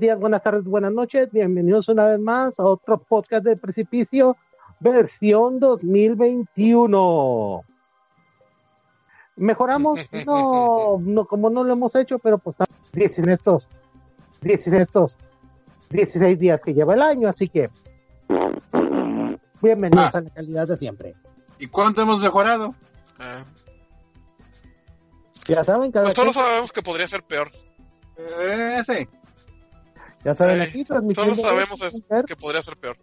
Buenos días, buenas tardes, buenas noches. Bienvenidos una vez más a otro podcast del Precipicio, versión 2021. ¿Mejoramos? No, no, como no lo hemos hecho, pero pues estamos 10 en estos, 10 en estos 16 días que lleva el año, así que bienvenidos Ah. a la calidad de siempre. ¿Y cuánto hemos mejorado? Eh, Ya saben, cada pues solo sabemos que podría ser peor. Eh, sí. Ya saben Eh, aquí Solo transmitiendo sabemos es Bunker. que podría ser peor.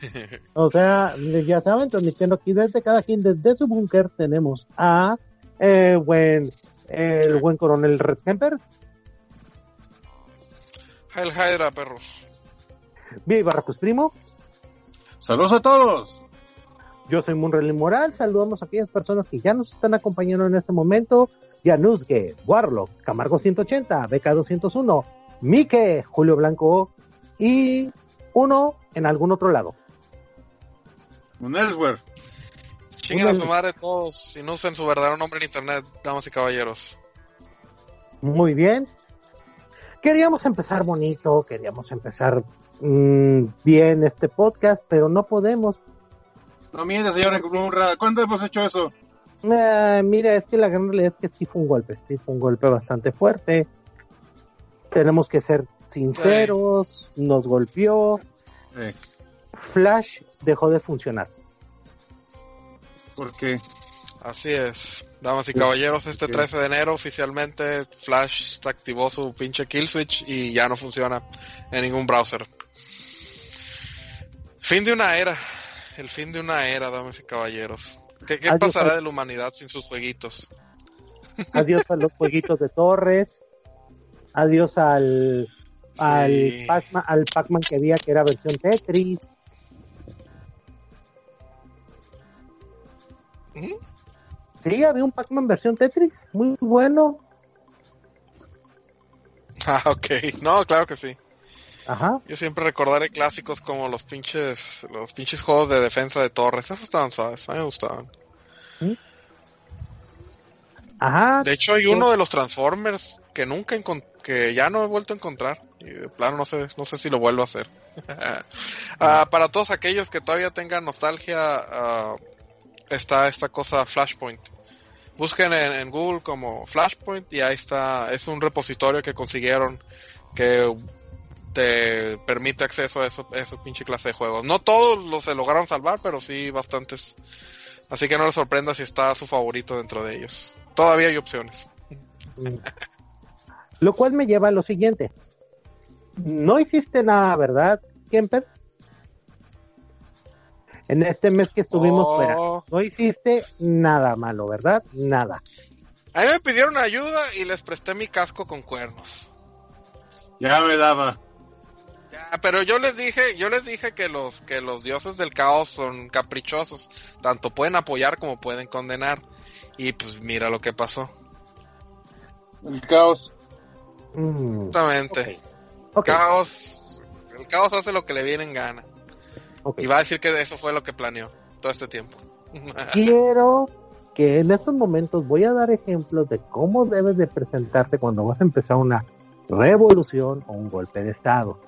O sea, ya saben, transmitiendo aquí desde cada quien, desde su búnker, tenemos a eh, buen, el buen coronel Red Kemper, Hail Hydra, perros. Viva Barracus Primo, Saludos a todos. yo soy Munrelin Moral, saludamos a aquellas personas que ya nos están acompañando en este momento, Januzge, Warlock, Camargo 180, BK 201, Mike, Julio Blanco y uno en algún otro lado. Un Elsewhere. Chinguen a su madre todos y no usen su verdadero nombre en internet, damas y caballeros. Muy bien. Queríamos empezar bonito, queríamos empezar mm, bien este podcast, pero no podemos. No miente, señor Munra. ¿Cuándo hemos hecho eso? Eh, mira, es que la gran realidad es que sí fue un golpe, sí fue un golpe bastante fuerte. Tenemos que ser sinceros, nos golpeó. Eh, Flash dejó de funcionar. porque Así es. Damas y caballeros, este 13 de enero oficialmente Flash activó su pinche kill switch y ya no funciona en ningún browser. Fin de una era. El fin de una era, damas y caballeros. ¿Qué, qué pasará de la humanidad sin sus jueguitos? Adiós a los jueguitos de Torres. Adiós al al Sí. Pac-Man, al Pac-Man que había que era versión Tetris. Ujú. Sí, había un Pac-Man versión Tetris, muy bueno. Ah, ok. No, claro que sí. Ajá. Yo siempre recordaré clásicos como los pinches, los pinches juegos de defensa de torres. Esos estaban suaves, a mí me gustaban. Ajá. De hecho, hay uno de los Transformers que nunca que ya no he vuelto a encontrar. Y de plano no sé, no sé si lo vuelvo a hacer. Ah, para todos aquellos que todavía tengan nostalgia, ah, está esta cosa Flashpoint. Busquen en, en Google como Flashpoint y ahí está. Es un repositorio que consiguieron que te permite acceso a eso, a esa pinche clase de juegos. No todos los se lograron salvar, pero sí bastantes. Así que no les sorprenda si está su favorito dentro de ellos. Todavía hay opciones. Lo cual me lleva a lo siguiente. No hiciste nada, ¿verdad, Kemper? En este mes que estuvimos Oh. fuera. No hiciste nada malo, ¿verdad? Nada. A mí me pidieron ayuda y les presté mi casco con cuernos. ya me daba. Ya, pero yo les dije, yo les dije que los que los dioses del caos son caprichosos, tanto pueden apoyar como pueden condenar. Y pues mira lo que pasó. El caos. Mm, Justamente. Caos, el caos hace lo que le viene en gana. Y va a decir que eso fue lo que planeó todo este tiempo. Quiero que en estos momentos voy a dar ejemplos de cómo debes de presentarte cuando vas a empezar una revolución o un golpe de estado.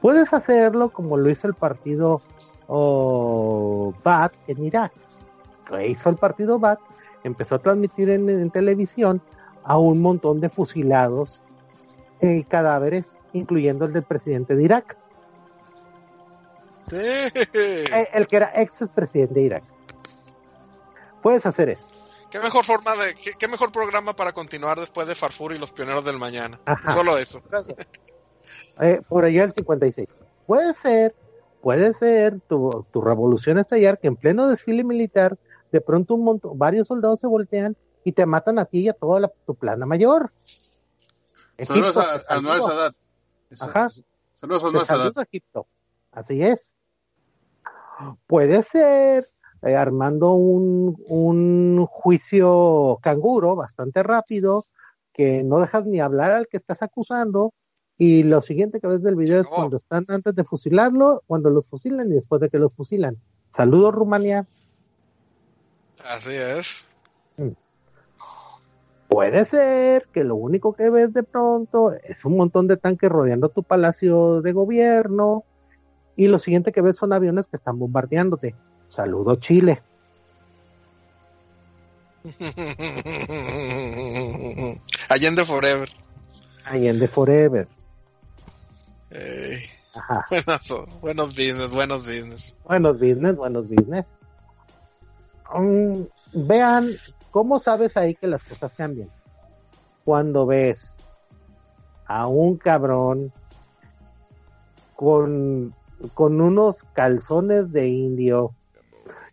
Puedes hacerlo como lo hizo el partido oh, Baath en Irak. Que hizo el partido Baath, empezó a transmitir en, en televisión a un montón de fusilados eh, cadáveres, incluyendo el del presidente de Irak, Sí. eh, el que era ex presidente de Irak. Puedes hacer eso. Qué mejor forma de, qué, qué mejor programa para continuar después de Farfur y los pioneros del mañana. Ajá. Solo eso. Eh, por allá el 56. Puede ser, puede ser tu, tu revolución estallar que en pleno desfile militar, de pronto un montón, varios soldados se voltean y te matan a ti y a toda la, tu plana mayor. Saludos Egipto, a, te a. Sadat. Eso- Ajá. Saludos a Egipto. Así es. Puede ser eh, armando un, un juicio canguro bastante rápido, que no dejas ni hablar al que estás acusando. Y lo siguiente que ves del video es cuando están antes de fusilarlo, cuando los fusilan y después de que los fusilan. Saludos, Rumania. Así es. Puede ser que lo único que ves de pronto es un montón de tanques rodeando tu palacio de gobierno y lo siguiente que ves son aviones que están bombardeándote. Saludo Chile. Allende Forever. Allende Forever. Ey, Ajá. buenos, buenos business, buenos business. Buenos business, buenos business. Mm, vean, ¿cómo sabes ahí que las cosas cambian? Cuando ves a un cabrón con, con unos calzones de indio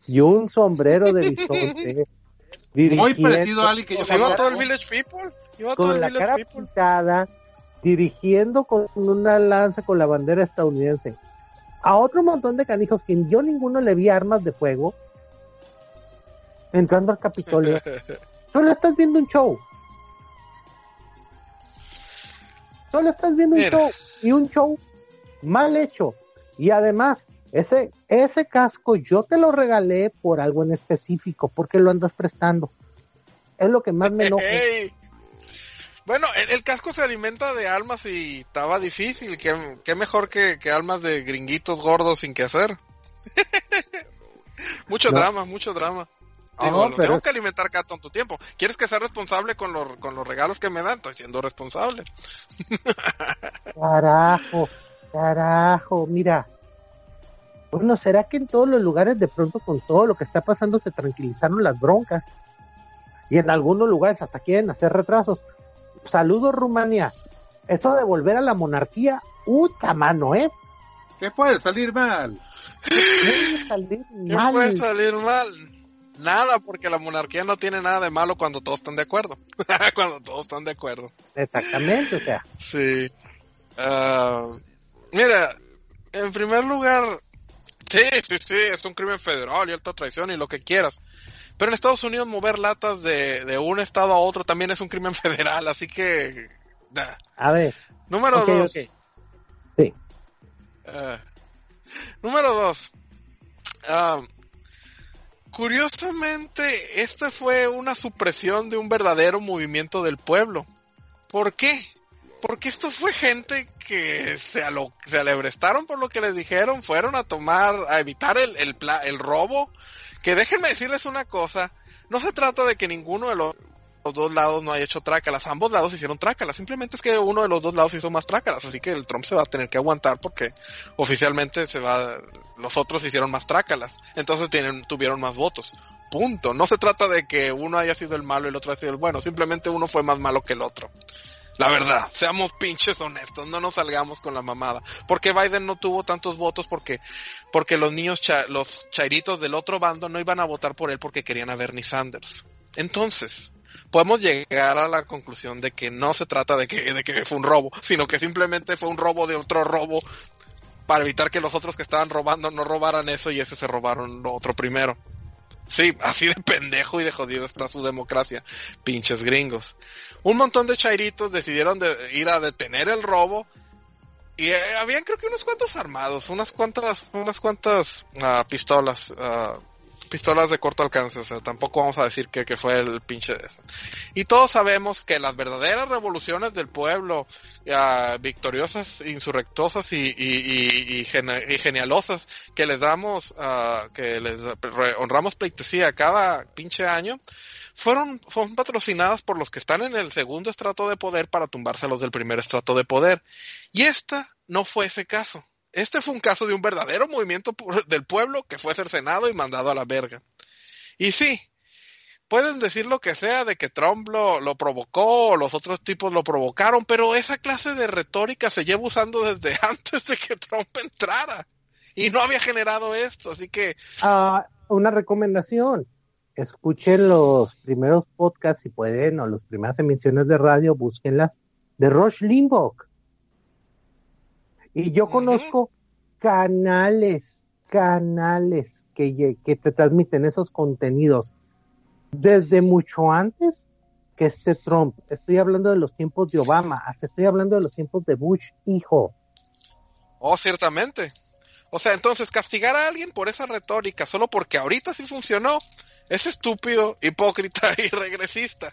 y un sombrero de bisonte. Muy parecido a Ali que yo iba conozco. todo el Village People. Iba todo con el la Village cara People. pintada, dirigiendo con una lanza con la bandera estadounidense a otro montón de canijos que yo ninguno le vi armas de fuego entrando al Capitolio. Solo estás viendo un show. Solo estás viendo un show y un show mal hecho. Y además, ese, ese casco yo te lo regalé por algo en específico, porque lo andas prestando. Es lo que más me enoja. Bueno, el, el casco se alimenta de almas y estaba difícil. ¿Qué, qué mejor que, que almas de gringuitos gordos sin que hacer? mucho No. drama, mucho drama. No, Digo, lo pero tengo que alimentar cada tanto tiempo. ¿Quieres que sea responsable con los, con los regalos que me dan? Estoy siendo responsable. Carajo, carajo, mira. Bueno, ¿será que en todos los lugares de pronto con todo lo que está pasando se tranquilizaron las broncas? Y en algunos lugares hasta quieren hacer retrasos. Saludos, Rumania. Eso de volver a la monarquía, ¡uta mano, eh! ¿Qué puede salir mal? Puede salir ¿Qué mal. puede salir mal? Nada, porque la monarquía no tiene nada de malo cuando todos están de acuerdo. cuando todos están de acuerdo. Exactamente, o sea. Sí. Ah, mira, en primer lugar, sí, sí, sí, es un crimen federal y alta traición y lo que quieras. Pero en Estados Unidos mover latas de, de un estado a otro también es un crimen federal, así que... A ver, Número dos. Sí. Ah, número dos. Ah, curiosamente, esta fue una supresión de un verdadero movimiento del pueblo. ¿Por qué? Porque esto fue gente que se, alo- se alebrestaron por lo que les dijeron, fueron a tomar, a evitar el, el, pla- el robo. Que déjenme decirles una cosa, no se trata de que ninguno de los, dos lados no haya hecho trácalas, ambos lados hicieron trácalas, simplemente es que uno de los dos lados hizo más trácalas, así que el Trump se va a tener que aguantar porque oficialmente se va, los otros hicieron más trácalas, entonces tienen, tuvieron más votos. Punto. No se trata de que uno haya sido el malo y el otro haya sido el bueno, simplemente uno fue más malo que el otro. La verdad, seamos pinches honestos, no nos salgamos con la mamada. Porque Biden no tuvo tantos votos porque, porque los niños, los chairitos del otro bando no iban a votar por él porque querían a Bernie Sanders. Entonces, podemos llegar a la conclusión de que no se trata de que, de que fue un robo, sino que simplemente fue un robo de otro robo para evitar que los otros que estaban robando no robaran eso y ese se robaron lo otro primero. Sí, así de pendejo y de jodido está su democracia, pinches gringos. Un montón de chairitos decidieron de ir a detener el robo y eh, habían creo que unos cuantos armados, unas cuantas, unas cuantas ah, pistolas, ah, pistolas de corto alcance, o sea, tampoco vamos a decir que, que fue el pinche de ese. Y todos sabemos que las verdaderas revoluciones del pueblo, ah, victoriosas, insurrectosas y, genialosas, que les damos, ah, que les honramos pleitesía cada pinche año, fueron, fueron patrocinadas por los que están en el segundo estrato de poder para tumbarse a los del primer estrato de poder. Y esta no fue ese caso. Este fue un caso de un verdadero movimiento del pueblo que fue cercenado y mandado a la verga. Y sí, pueden decir lo que sea de que Trump lo, provocó o los otros tipos lo provocaron, pero esa clase de retórica se lleva usando desde antes de que Trump entrara. Y no había generado esto, así que Ah, una recomendación. Escuchen los primeros podcasts si pueden, o las primeras emisiones de radio, búsquenlas, de Rush Limbaugh. Y yo conozco canales, canales que, que te transmiten esos contenidos desde mucho antes que este Trump. Estoy hablando de los tiempos de Obama, hasta estoy hablando de los tiempos de Bush, hijo. Oh, ciertamente. O sea, entonces castigar a alguien por esa retórica solo porque ahorita sí funcionó es estúpido, hipócrita y regresista.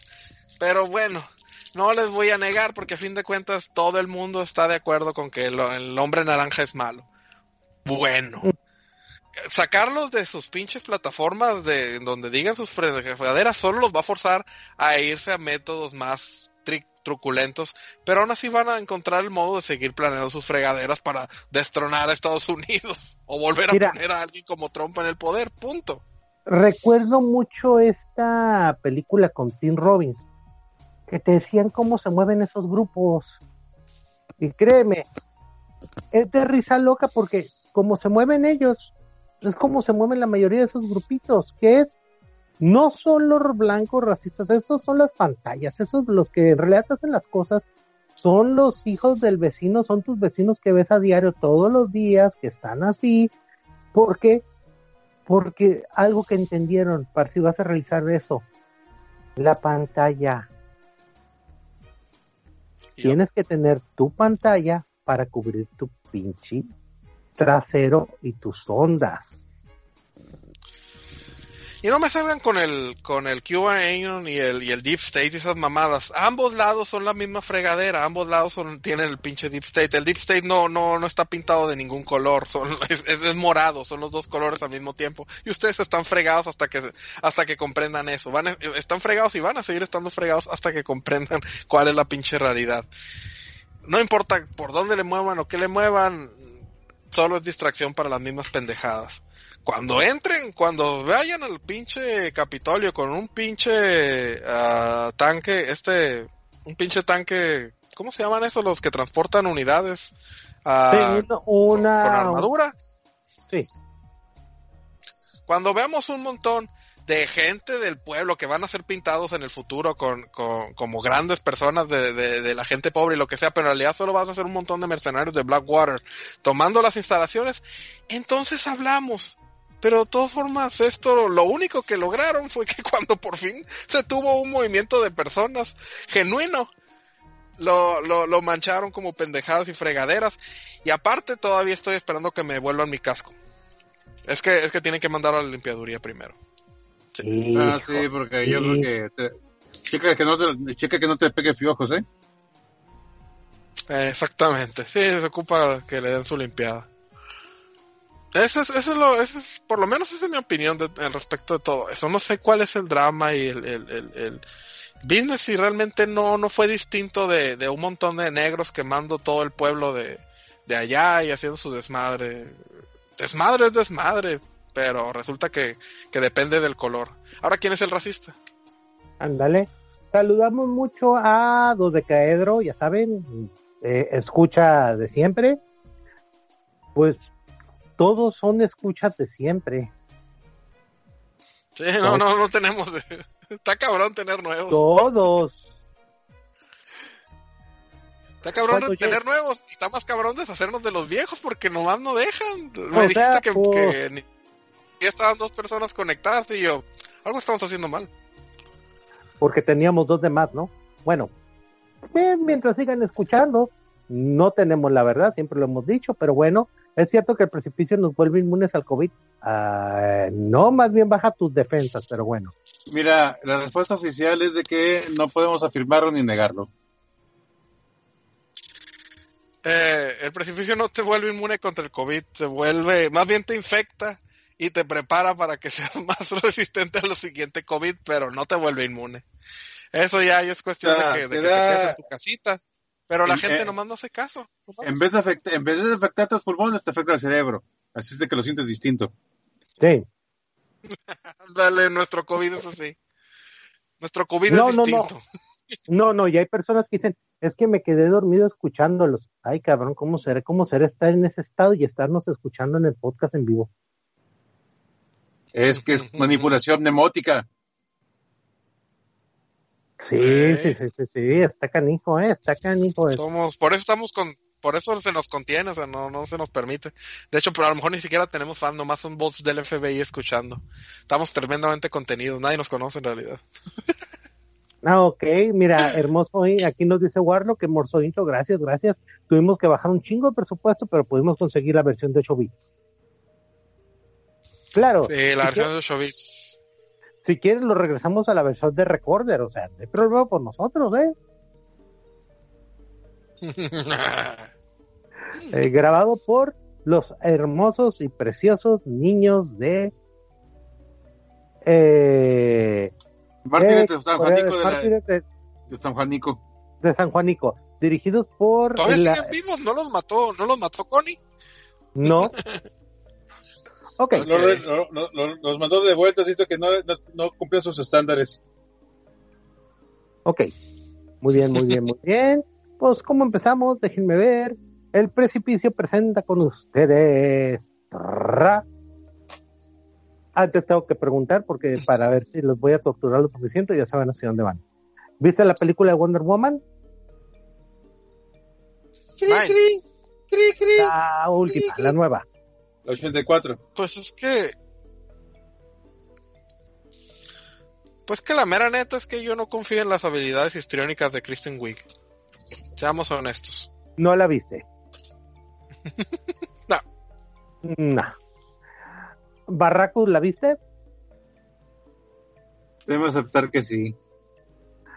Pero bueno, no les voy a negar porque a fin de cuentas todo el mundo está de acuerdo con que el, el hombre naranja es malo. Bueno. Sacarlos de sus pinches plataformas de donde digan sus fregaderas solo los va a forzar a irse a métodos más truculentos, pero aún así van a encontrar el modo de seguir planeando sus fregaderas para destronar a Estados Unidos o volver a Mira. poner a alguien como Trump en el poder, punto. Recuerdo mucho esta película con Tim Robbins, que te decían cómo se mueven esos grupos. Y créeme, es de risa loca porque como se mueven ellos, es como se mueven la mayoría de esos grupitos, que es, no son los blancos racistas, esos son las pantallas, esos los que en realidad hacen las cosas, son los hijos del vecino, son tus vecinos que ves a diario todos los días, que están así, porque porque algo que entendieron, para si vas a realizar eso, la pantalla. Tienes que tener tu pantalla para cubrir tu pinche trasero y tus ondas. Y no me salgan con el con el QAnon y el, y el Deep State y esas mamadas. Ambos lados son la misma fregadera, ambos lados son, tienen el pinche Deep State. El Deep State no, no, no está pintado de ningún color, son, es, es- morado, son los dos colores al mismo tiempo. Y ustedes están fregados hasta que hasta que comprendan eso. Van están fregados y van a seguir estando fregados hasta que comprendan cuál es la pinche realidad. No importa por dónde le muevan o qué le muevan, solo es distracción para las mismas pendejadas. Cuando entren, cuando vayan al pinche Capitolio con un pinche ah, tanque, este, un pinche tanque, ¿cómo se llaman esos los que transportan unidades? Sí, una, con- con armadura. sí, Cuando veamos un montón de gente del pueblo que van a ser pintados en el futuro con, con- como grandes personas de, de- de la gente pobre y lo que sea, pero en realidad solo van a ser un montón de mercenarios de Blackwater tomando las instalaciones, entonces hablamos. Pero de todas formas, esto lo único que lograron fue que cuando por fin se tuvo un movimiento de personas genuino, lo, lo, lo mancharon como pendejadas y fregaderas. Y aparte todavía estoy esperando que me vuelvan mi casco. Es que, es que tienen que mandar a la limpiaduría primero. Ah, sí, hijo, porque yo sí. creo que... Te, checa, que no te, checa que no te pegue fiojos, ¿eh? Eh, exactamente. Sí, se ocupa que le den su limpiada. Eso es, eso es lo, eso es, por lo menos esa es mi opinión de, en respecto de todo eso. No sé cuál es el drama y el, el, el, el business si realmente no, no fue distinto de, de un montón de negros quemando todo el pueblo de, de allá y haciendo su desmadre. Desmadre es desmadre, pero resulta que, que depende del color. Ahora, ¿quién es el racista? Ándale. Saludamos mucho a Dos de Caedro, ya saben, eh, escucha de siempre. Pues todos son escuchas de siempre. Sí, no, no, no tenemos. Está cabrón tener nuevos. Todos. Está cabrón Cuando tener yo- nuevos y está más cabrón deshacernos de los viejos porque nomás no dejan. Me O dijiste sea, que, pues- que ya estaban dos personas conectadas y yo, algo estamos haciendo mal. porque teníamos dos de más, ¿no? Bueno, eh, mientras sigan escuchando, no tenemos la verdad, siempre lo hemos dicho, pero bueno, es cierto que el precipicio nos vuelve inmunes al COVID. Ah, no, más bien baja tus defensas, pero bueno. Mira, la respuesta oficial es de que no podemos afirmarlo ni negarlo. Eh, el precipicio no te vuelve inmune contra el COVID, te vuelve, más bien te infecta y te prepara para que seas más resistente a lo siguiente COVID, pero no te vuelve inmune. Eso ya es cuestión de que, de te que te quedes en tu casita. Pero la En- gente eh, nomás no hace caso. nomás. En vez de afectar, en vez de afectar tus pulmones, te afecta el cerebro. Así es de que lo sientes distinto. Sí. Dale, nuestro COVID es así. Nuestro COVID No, es no, no. distinto. No, no, y hay personas que dicen, es que me quedé dormido escuchándolos. Ay, cabrón, ¿cómo será, cómo será estar en ese estado y estarnos escuchando en el podcast en vivo? Es que es manipulación nemótica. Sí, sí, sí, sí, sí, está canijo, eh, está canijo. eh. Somos, por eso estamos con, por eso se nos contiene, o sea, no, no se nos permite. De hecho, pero a lo mejor ni siquiera tenemos fan, nomás son bots del FBI escuchando. Estamos tremendamente contenidos, nadie nos conoce en realidad. Ah, ok, mira, hermoso, eh, aquí nos dice Warlock, que hermoso intro, gracias, gracias. Tuvimos que bajar un chingo de presupuesto, pero pudimos conseguir la versión de 8 bits. Claro, Sí, la si versión de Showbiz. Si quieres, lo regresamos a la versión de Recorder, o sea, no hay problema por nosotros, ¿eh? Eh, grabado por los hermosos y preciosos niños de. Eh, Martínez de de San Juanico de, la- Martínez de- de San Juanico. de San Juanico, dirigidos por. ¿Todavía la- siguen vivos? ¿No los mató, no los mató Connie? No. Ok, Lo- lo- lo- lo- los mandó de vuelta, dice que no, no, no cumplían sus estándares. ok. Muy bien, muy bien, muy bien. Pues, ¿cómo empezamos? Déjenme ver. El precipicio presenta con ustedes. Tra. Antes tengo que preguntar porque para ver si los voy a torturar lo suficiente, ya saben hacia dónde van. ¿Viste la película de Wonder Woman? Nine. La última, la nueva. La 84. Pues es que. Pues que la mera neta es que yo no confío en las habilidades histriónicas de Kristen Wiig. Seamos honestos. ¿No la viste? No. No. ¿Barracus la viste? Debemos aceptar que sí.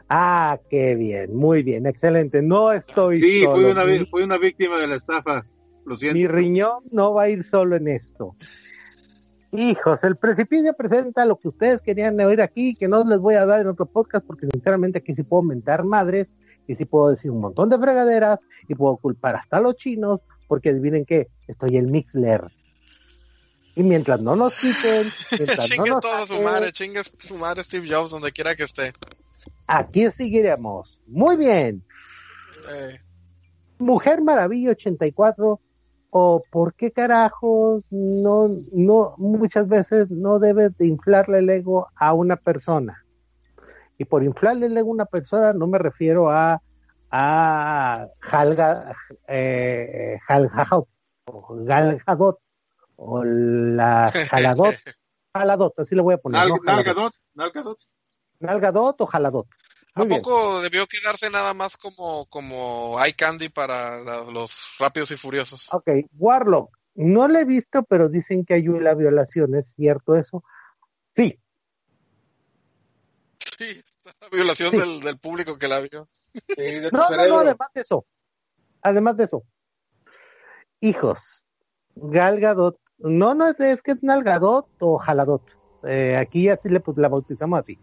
Ah, qué bien, muy bien, excelente. No estoy Sí, solo. fui una, fui una víctima de la estafa. Lo siento. mi riñón no va a ir solo en esto. Hijos, el precipicio presenta lo que ustedes querían oír aquí, que no les voy a dar en otro podcast, porque sinceramente aquí sí puedo mentar madres, y sí puedo decir un montón de fregaderas, y puedo culpar hasta a los chinos, porque adivinen qué, estoy el Mixler. Y mientras no nos quiten, mientras no nos toda su madre, chingue su madre Steve Jobs donde quiera que esté. aquí seguiremos. Muy bien. Eh, Mujer Maravilla 84 o por qué carajos no no muchas veces no debes de inflarle el ego a una persona. Y por inflarle el ego a una persona no me refiero a a Jalga eh, Jalgajot, o Galgadot o la Jaladot Jaladot, así le voy a poner. Nal- ¿no? Jaladot. Nalgadot, Nalgadot. Nalgadot o Jaladot. ¿A Muy bien. poco debió quedarse nada más como, como eye candy para la- los rápidos y furiosos? Ok, Warlock, no lo he visto, pero dicen que hay una violación, ¿es cierto eso? Sí, Sí, la violación Sí. Del, del público que la vio. Sí, de tu no, no, no, además de eso, además de eso, hijos, Gal Gadot, no, no, es- es que es Nalgadot o Jaladot, eh, aquí así le pues, la bautizamos así.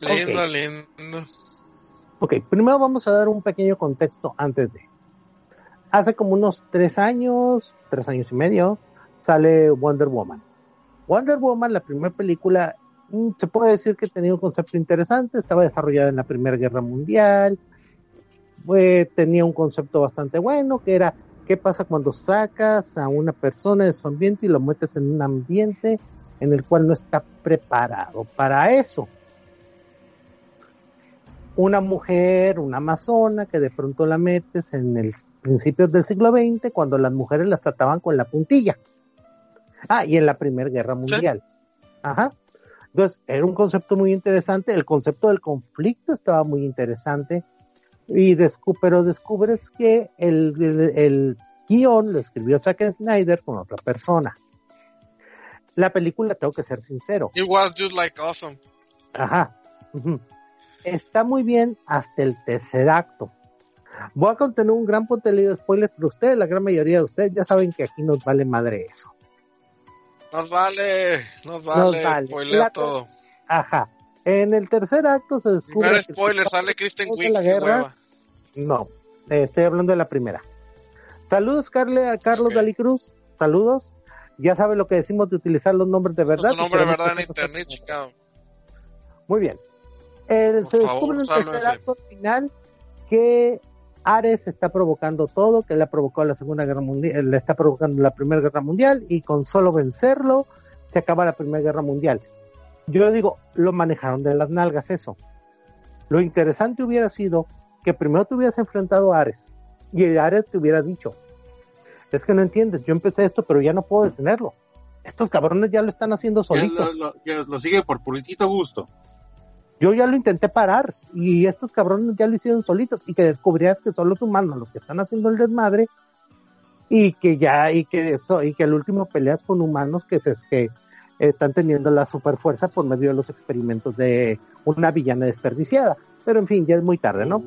Lindo, Ok. lindo. Ok, primero vamos a dar un pequeño contexto antes de. Hace como unos tres años, tres años y medio, sale Wonder Woman. Wonder Woman, la primera película, mm, se puede decir que tenía un concepto interesante, estaba desarrollada en la Primera Guerra Mundial, fue, tenía un concepto bastante bueno, que era qué pasa cuando sacas a una persona de su ambiente y lo metes en un ambiente en el cual no está preparado para eso una mujer, una amazona, que de pronto la metes en el principios del siglo XX, cuando las mujeres las trataban con la puntilla. Ah, y en la Primera Guerra Mundial. Ajá. Entonces, era un concepto muy interesante, el concepto del conflicto estaba muy interesante, y descu pero descubres que el, el, el guion lo escribió Zack Snyder con otra persona. La película, tengo que ser sincero, It was just like awesome. Ajá. Ujú. Está muy bien hasta el tercer acto. Voy a contener un gran contenido de spoilers, pero ustedes, la gran mayoría de ustedes, ya saben que aquí nos vale madre eso. Nos vale, nos vale, vale. spoilea La- todo. Ajá. En el tercer acto se descubre. Primer que- spoiler, sale Kristen Wiig, la guerra- hueva. No, eh, estoy hablando de la primera. Saludos, Carle, a Carlos Ok. Dalí Cruz. Saludos. Ya sabe lo que decimos de utilizar los nombres de verdad. Su nombre de verdad en internet, chingado. Muy bien. Eh, se favor, descubre en el tercer acto final que Ares está provocando todo, que le ha provocado la Segunda Guerra Mundial, le está provocando la Primera Guerra Mundial y con solo vencerlo se acaba la Primera Guerra Mundial. Yo digo, lo manejaron de las nalgas eso. Lo interesante hubiera sido que primero te hubieras enfrentado a Ares y Ares te hubiera dicho, es que no entiendes, yo empecé esto pero ya no puedo detenerlo. Estos cabrones ya lo están haciendo lo, solitos. lo- que lo sigue por puritito gusto. Yo ya lo intenté parar y estos cabrones ya lo hicieron solitos y que descubrías que son los humanos los que están haciendo el desmadre y que ya y que eso y que al último peleas con humanos que se que están teniendo la super fuerza por medio de los experimentos de una villana desperdiciada. Pero en fin, ya es muy tarde, ¿no?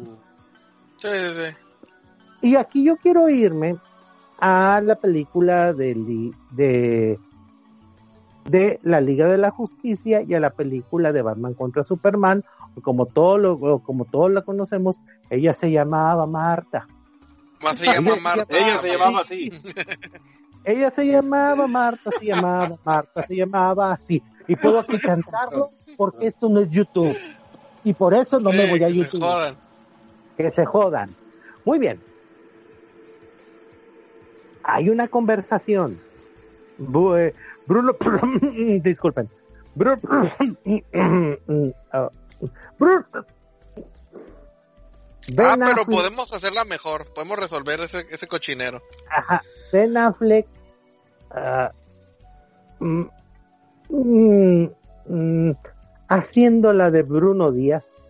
Sí, sí, sí. Y aquí yo quiero irme a la película de, de, de la Liga de la Justicia y a la película de Batman contra Superman. Como todo lo, como todos la conocemos, ella se llamaba Marta. Se llama Ella- Marta. Ella se llamaba así. Ella se llamaba Marta, se llamaba Marta, se llamaba así. Y puedo aquí cantarlo porque esto no es YouTube. Y por eso no me voy a que se YouTube. jodan. que se jodan. Muy bien. Hay una conversación. Eh, Bruno, disculpen. Bruno, ah, Bruno- Ah, Ben pero Affleck- podemos hacerla mejor. Podemos resolver ese, ese cochinero. Ajá. Ben Affleck ah, mm, mm, mm, haciendo la de Bruno Díaz.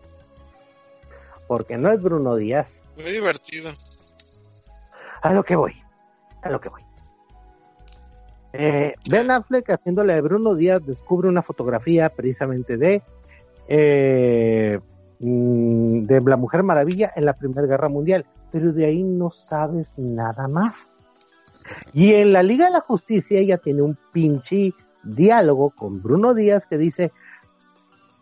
Porque no es Bruno Díaz. Muy divertido. A lo que voy. A lo que voy. Eh, ben Affleck haciéndole de Bruno Díaz descubre una fotografía precisamente de eh, mm, de la Mujer Maravilla en la Primera Guerra Mundial, pero de ahí no sabes nada más. Y en la Liga de la Justicia ella tiene un pinche diálogo con Bruno Díaz que dice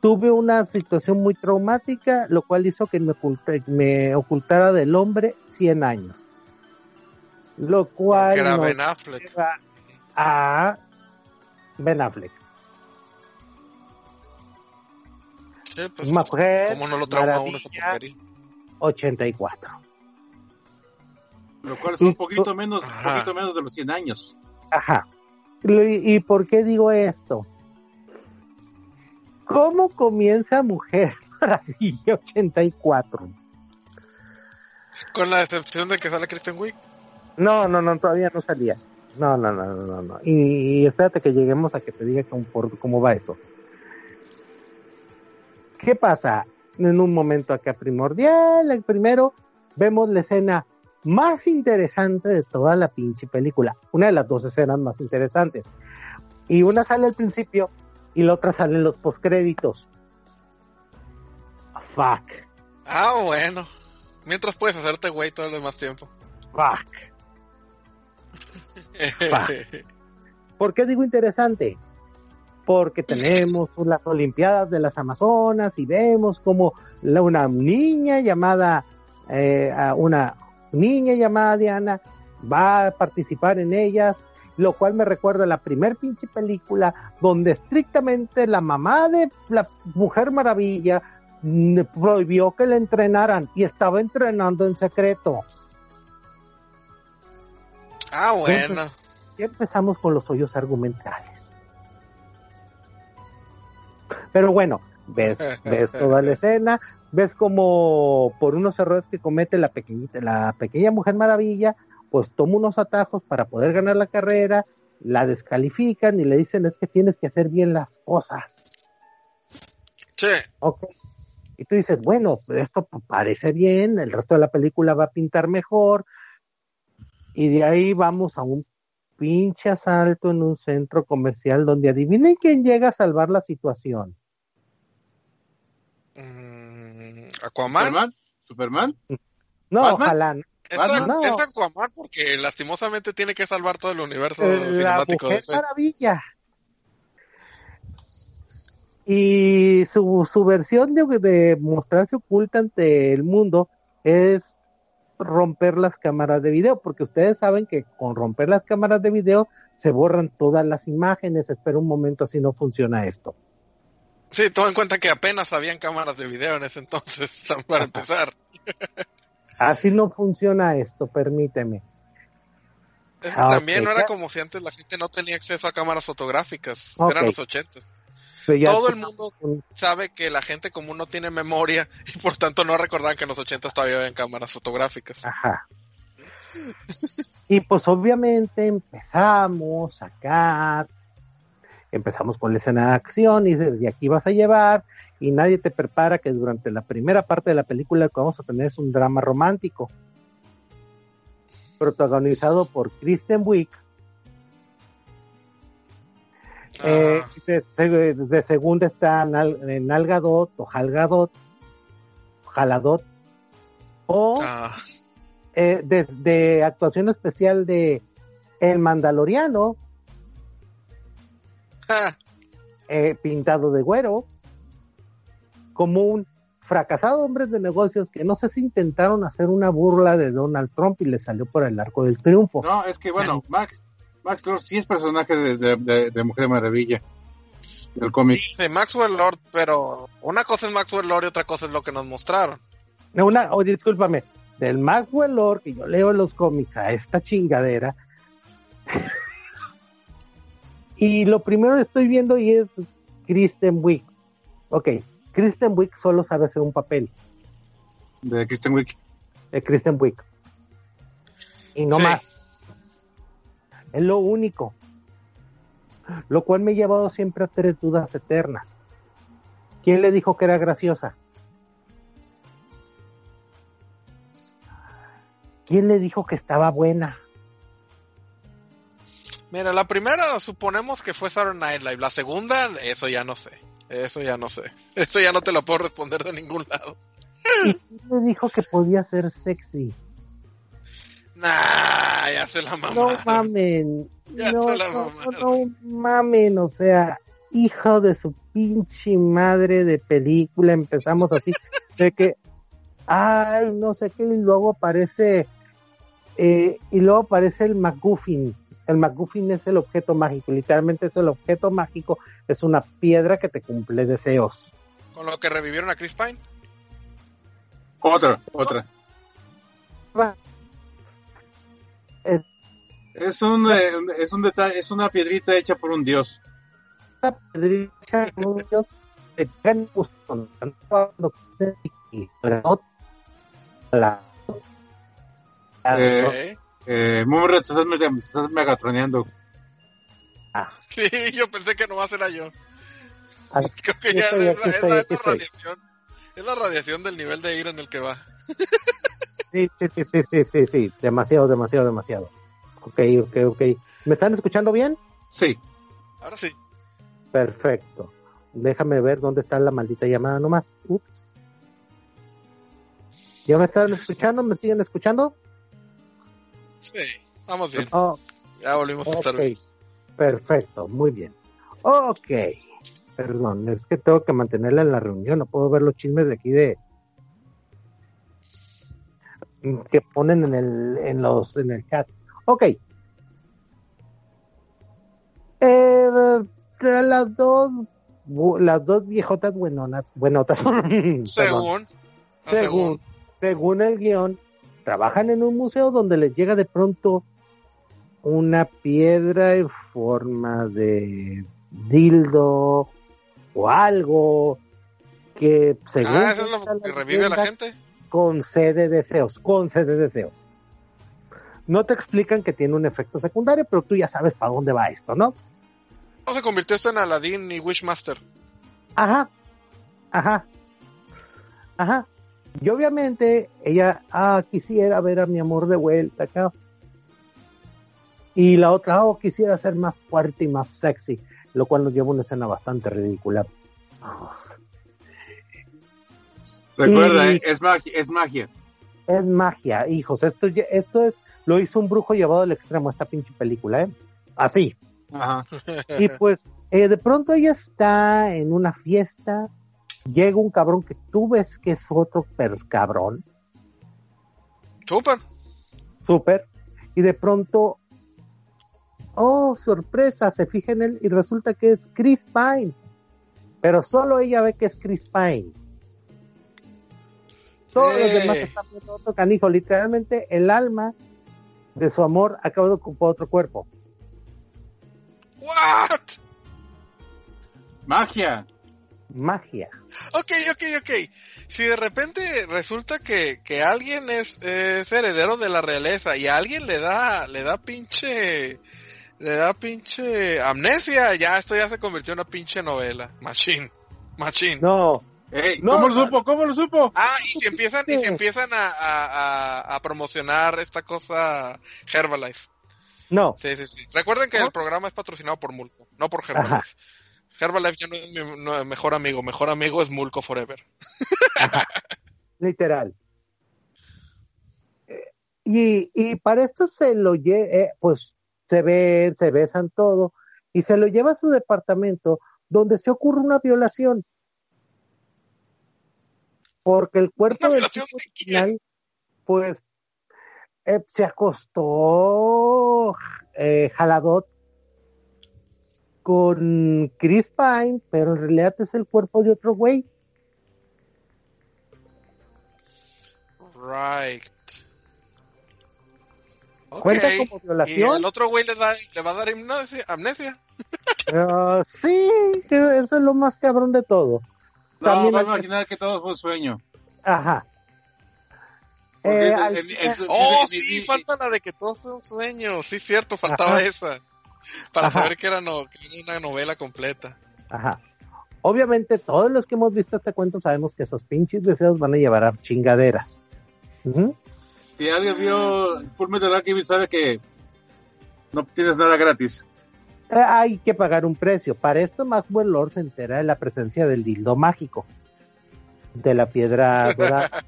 tuve una situación muy traumática, lo cual hizo que me, oculte- me ocultara del hombre 100 años. Lo cual era nos Ben Affleck. lleva a Ben Affleck. Sí, pues, Mujer ¿Cómo no lo trauma uno esa Maravilla, porquería? 84. Lo cual es Y- un poquito menos, un poquito menos de los 100 años. Ajá. ¿Y, y por qué digo esto? ¿Cómo comienza Mujer Maravilla 84? Con la excepción de que sale Kristen Wiig. No, no, no, todavía no salía. No, no, no, no, no. no. Y, y espérate que lleguemos a que te diga cómo, por- cómo va esto. ¿Qué pasa? En un momento acá primordial, el primero, vemos la escena más interesante de toda la pinche película. Una de las dos escenas más interesantes. Y una sale al principio y la otra sale en los postcréditos. Fuck. Ah, bueno. Mientras puedes hacerte güey todo el demás tiempo. Fuck. ¿Por qué digo interesante? Porque tenemos las Olimpiadas de las Amazonas y vemos como la- una niña llamada, eh, una niña llamada Diana va a participar en ellas, lo cual me recuerda a la primer pinche película donde estrictamente la mamá de la Mujer Maravilla mm, prohibió que la entrenaran y estaba entrenando en secreto. Ah, bueno. ya empezamos con los hoyos argumentales. Pero bueno, ves, ves toda la escena, ves como por unos errores que comete la pequeñita, la pequeña Mujer Maravilla, pues toma unos atajos para poder ganar la carrera, la descalifican y le dicen es que tienes que hacer bien las cosas. Sí. Ok. Y tú dices, bueno, esto parece bien, el resto de la película va a pintar mejor. Y de ahí vamos a un pinche asalto en un centro comercial donde adivinen quién llega a salvar la situación. Mm, Aquaman. Superman, Superman, No, ¿Batman? ojalá. ¿no? Es, Batman. No. es Aquaman porque lastimosamente tiene que salvar todo el universo Eh, La cinemático de Mujer ese. Maravilla. Y su, su versión de, de mostrarse oculta ante el mundo es romper las cámaras de video, porque ustedes saben que con romper las cámaras de video se borran todas las imágenes. Espera un momento, así no funciona esto. Sí, toma en cuenta que apenas habían cámaras de video en ese entonces, para empezar. Así no funciona esto, permíteme. También no era como si antes la gente no tenía acceso a cámaras fotográficas. Eran los ochentas. Todo el mundo sabe que la gente común no tiene memoria y por tanto no recordaban que en los ochentas todavía habían cámaras fotográficas. Ajá. Y pues obviamente empezamos a sacar, empezamos con la escena de acción y dices, de aquí vas a llevar, y nadie te prepara que durante la primera parte de la película lo que vamos a tener es un drama romántico, protagonizado por Kristen Wiig, Ah, de, de- de segunda está Nal, eh, Nalgadot o Jalgadot, Jaladot, o ah, eh, de actuación especial de El Mandaloriano, eh, pintado de güero, como un fracasado hombre de negocios que no sé si intentaron hacer una burla de Donald Trump y le salió por el arco del triunfo. No, es que bueno, Max, Max Lord sí es personaje de, de, de- de Mujer Maravilla del cómic. sí, Maxwell Lord, pero una cosa es Maxwell Lord y otra cosa es lo que nos mostraron. No, Una, oh, discúlpame, del Maxwell Lord que yo leo en los cómics a esta chingadera. y lo primero que estoy viendo y es Kristen Wiig. Ok, Kristen Wiig solo sabe hacer un papel, de Kristen Wiig. de Kristen Wiig. Y no Sí. más. Es lo único. Lo cual me ha llevado siempre a tres dudas eternas. ¿Quién le dijo que era graciosa? ¿Quién le dijo que estaba buena? Mira, la primera suponemos que fue Saturday Night Live. La segunda, eso ya no sé. Eso ya no sé. Eso ya no te lo puedo responder de ningún lado. ¿Y quién le dijo que podía ser sexy? Nah, ya se la. No mamen. Ya No, se la no mamen. O sea, hijo de su pinche madre de película. Empezamos así. de que, ay, no sé qué. Y luego aparece. eh, y luego aparece el MacGuffin. El MacGuffin es el objeto mágico. Literalmente es el objeto mágico. Es una piedra que te cumple deseos. Con lo que revivieron a Chris Pine. Otra, otra. Va. Es Es un, eh, es un detalle, es una piedrita hecha por un dios. una piedrita que muchos te dan gusto, cuando y- pero la Eh. Eh, Mumra, te estás, te estás megatroneando. Ah, Sí, yo pensé que nomás era yo. Aquí Creo que ya estoy, es, la- es estoy, la, aquí es la radiación. Es la radiación del nivel de ira en el que va. Sí, sí, sí, sí, sí, sí, sí, demasiado, demasiado, demasiado. Ok, ok, ok. ¿Me están escuchando bien? Sí. Ahora sí. Perfecto. Déjame ver dónde está la maldita llamada nomás. Ups. ¿Ya me están escuchando? ¿Me siguen escuchando? Sí, vamos bien. Oh, Ya volvimos a estar bien. perfecto, muy bien. Ok, perdón, es que tengo que mantenerla en la reunión, no puedo ver los chismes de aquí de que ponen en el en los en el chat. Ok. Eh, las dos las dos viejotas buenonas, buenotas. perdón. Según. ah, según, según el guion, trabajan en un museo donde les llega de pronto una piedra en forma de dildo o algo que según Ah, eso es lo que revive a la gente. Concede deseos, concede deseos. No te explican que tiene un efecto secundario, pero tú ya sabes para dónde va esto, ¿no? ¿Cómo se convirtió esto en Aladdin y Wishmaster? Ajá, ajá, ajá. Y obviamente ella, ah, quisiera ver a mi amor de vuelta acá. Y la otra, oh, quisiera ser más fuerte y más sexy, lo cual nos lleva a una escena bastante ridícula. Recuerda, Y- eh, es magia, es magia. Es magia, hijos. Esto, esto es, lo hizo un brujo llevado al extremo esta pinche película, ¿eh? Así. Ajá. Y pues, eh, de pronto ella está en una fiesta, llega un cabrón que tú ves que es otro per cabrón, Súper. súper, y de pronto, oh, sorpresa, se fija en él y resulta que es Chris Pine, pero solo ella ve que es Chris Pine. Todos los demás están viendo otro canijo, literalmente el alma de su amor acaba de ocupar otro cuerpo. ¿What? Magia. Magia. Ok, ok, ok. Si de repente resulta que, que alguien es, es heredero de la realeza y a alguien le da, le da pinche, le da pinche amnesia, ya esto ya se convirtió en una pinche novela. Machine. Machine. No, No, ¿Cómo lo supo? ¿Cómo lo supo? Ah, y si empiezan, y si empiezan a, a, a, a promocionar esta cosa Herbalife. No, Sí, sí, sí. Recuerden que el programa es patrocinado por Mulco, no por Ajá. Herbalife. Herbalife ya no es mi no, mejor amigo, mejor amigo es Mulco Forever. literal. Eh, Y, y para esto se lo lleva, pues se ven, se besan todo, y se lo lleva a su departamento donde se ocurre una violación. Porque el cuerpo ¿Una del tipo de original, pues, eh, se acostó eh, Jaladot con Chris Pine, pero en realidad es el cuerpo de otro güey. Right. Cuenta como Y violación. el otro güey le, da, le va a dar amnesia. amnesia. Sí, eso es lo más cabrón de todo. No, va a imaginar que todo fue un sueño. Ajá. Eh, es- al Oh, sí, falta la de que todo fue un sueño. Sí, cierto, faltaba Ajá. esa. Para Ajá. saber que era, no, que era una novela completa. Ajá. Obviamente, todos los que hemos visto este cuento sabemos que esos pinches deseos van a llevar a chingaderas. Si alguien vio Full Metal Alchemist sabe que no tienes nada gratis. Eh, hay que pagar un precio. Para esto, Maxwell Lord se entera de la presencia del dildo mágico, de la piedra dorada.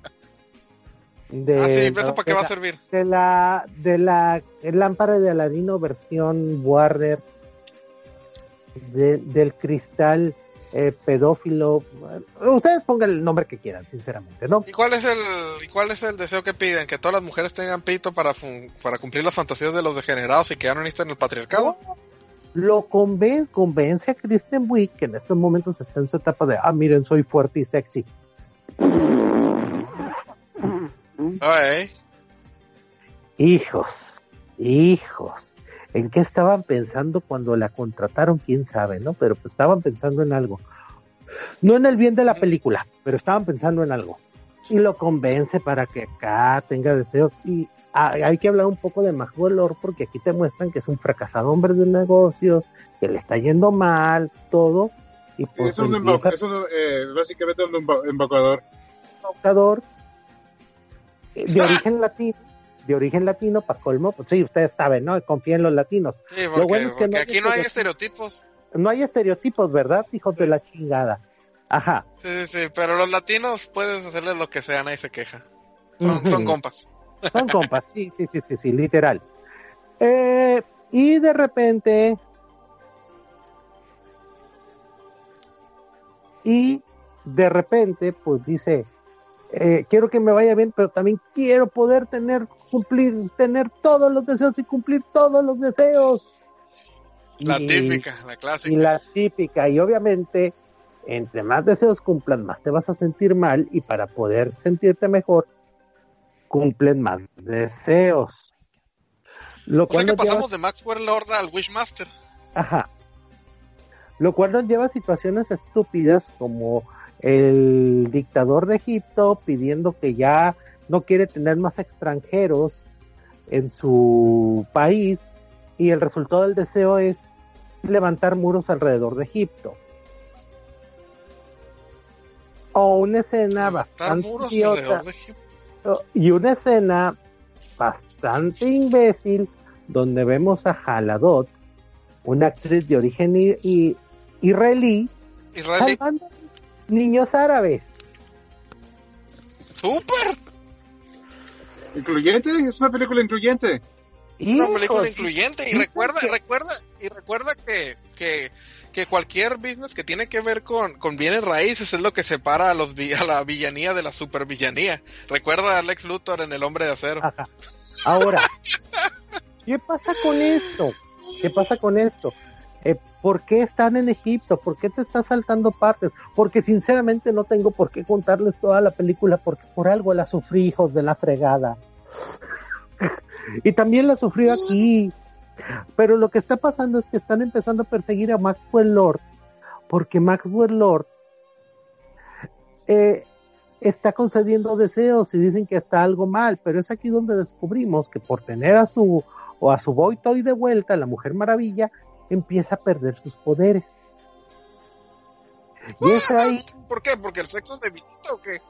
De, ah, sí, ¿pero eso no, para qué de va a la- servir? de la de la lámpara de Aladino versión Warner de- del cristal eh, pedófilo ustedes pongan el nombre que quieran sinceramente no ¿Y cuál es el y cuál es el deseo que piden? ¿Que todas las mujeres tengan pito para, para cumplir las fantasías de los degenerados y que ya no necesitan el patriarcado? Lo convence convence a Kristen Wiig que en estos momentos está en su etapa de ah miren soy fuerte y sexy hijos hijos. En qué estaban pensando cuando la contrataron quién sabe no pero pues estaban pensando en algo. No en el bien de la película pero estaban pensando en algo. Y lo convence para que acá tenga deseos. Y hay que hablar un poco de Maxwell Lord porque aquí te muestran que es un fracasado hombre de negocios que le está yendo mal todo y pues es un, empieza es un, eh, básicamente un embaucador eh, de origen latino de origen latino para colmo pues sí ustedes saben no confíen en los latinos sí, porque, bueno es que porque no hay aquí no hay estereotipos. no hay estereotipos verdad hijos Sí. de la chingada ajá Sí, sí, sí, pero los latinos puedes hacerles lo que sea, nadie se queja. Son, son compas. Son compas, sí, sí, sí, sí, sí, literal. Eh, y de repente. Y de repente, pues dice: eh, Quiero que me vaya bien, pero también quiero poder tener, cumplir, tener todos los deseos y cumplir todos los deseos. La Y- típica, la clásica. y la típica, y obviamente, entre más deseos cumplan, más te vas a sentir mal, y para poder sentirte mejor, cumplen más deseos. Lo O sea cual que nos lleva- pasamos de Maxwell Lord al Wishmaster. Ajá. Lo cual nos lleva a situaciones estúpidas como el dictador de Egipto pidiendo que ya no quiere tener más extranjeros en su país y el resultado del deseo es levantar muros alrededor de Egipto. O una escena Levantar bastante muros idiota alrededor de Egipto. Y una escena bastante imbécil donde vemos a Haladot, una actriz de origen i- i- israelí, Israelí. salvando niños árabes. ¡Súper! Incluyente, es una película incluyente. Una película incluyente. Y recuerda, recuerda, y recuerda que, que, que cualquier business que tiene que ver con, bienes raíces es lo que separa a los a la villanía de la supervillanía. Recuerda a Lex Luthor en El Hombre de Acero. Ahora, ¿qué pasa con esto? ¿Qué pasa con esto? Eh, ¿Por qué están en Egipto? ¿Por qué te estás saltando partes? Porque sinceramente no tengo por qué contarles toda la película porque por algo la sufrí, hijos de la fregada. y también la sufrí aquí. Pero lo que está pasando es que están empezando a perseguir a Maxwell Lord porque Maxwell Lord eh, está concediendo deseos y dicen que está algo mal, pero es aquí donde descubrimos que por tener a su o a su boy toy de vuelta, la Mujer Maravilla empieza a perder sus poderes. Y es ahí, ¿Por qué? ¿Porque el sexo debilita o qué?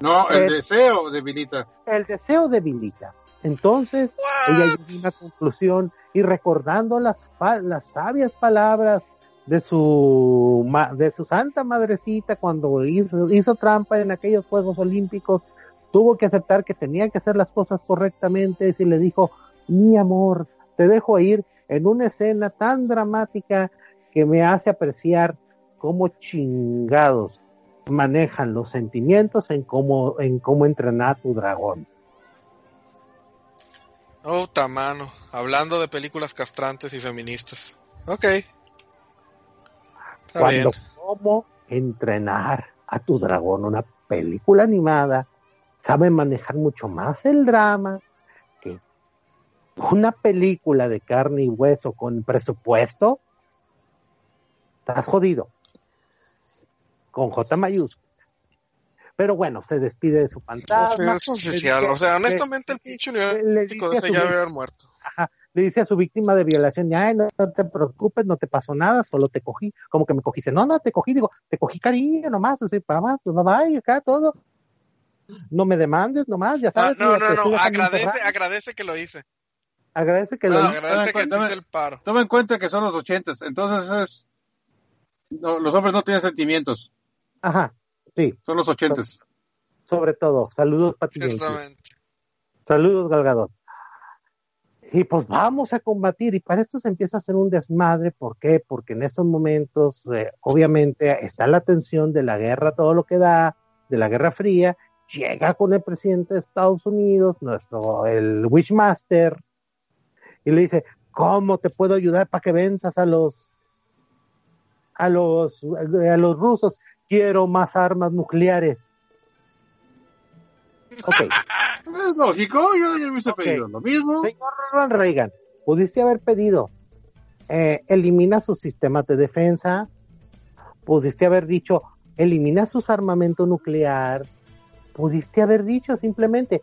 No, el Eh. deseo debilita. el deseo debilita. Entonces, ella llegó a una conclusión y recordando las, las sabias palabras de su, de su santa madrecita cuando hizo, hizo trampa en aquellos Juegos Olímpicos, tuvo que aceptar que tenía que hacer las cosas correctamente y le dijo, mi amor, te dejo ir en una escena tan dramática que me hace apreciar cómo chingados manejan los sentimientos en cómo, en cómo entrenar a tu dragón. Oh, tamano. Hablando de películas castrantes y feministas. Ok. Está Cuando bien. cómo entrenar a tu dragón, una película animada, sabe manejar mucho más el drama que una película de carne y hueso con presupuesto. Estás jodido. Con J mayúscula. Pero bueno, se despide de su fantasma. Eso es oficial. O sea, honestamente, el pinche le universo dice de a ese su ya haber muerto. le dice a su víctima de violación, ay, no, no te preocupes, no te pasó nada, solo te cogí, como que me cogí, dice, no, no, te cogí, digo, te cogí cariño nomás, así, para más, pues, bye, bye, acá todo, no me demandes nomás, ya Ah, sabes. no, no, no. dejando Agradece, agradece que lo hice. agradece que lo Ah, hice. Agradece que hice el paro. Toma en cuenta que son los ochentas, entonces es... no, los hombres no tienen sentimientos, ajá, sí, son los ochentas. sobre todo, saludos Pati. Saludos, Galgadot. Y pues vamos a combatir, y para esto se empieza a hacer un desmadre. ¿Por qué? Porque en estos momentos, eh, obviamente, está la tensión de la guerra, todo lo que da, de la Guerra Fría. Llega con el presidente de Estados Unidos, nuestro, el Wishmaster, y le dice: ¿Cómo te puedo ayudar para que venzas a los, a los, a los rusos? Quiero más armas nucleares. Ok. Es lógico, yo ya hubiese pedido lo mismo. Señor Ronald Reagan, pudiste haber pedido, eh, elimina sus sistemas de defensa, pudiste haber dicho, elimina sus armamento nuclear, pudiste haber dicho simplemente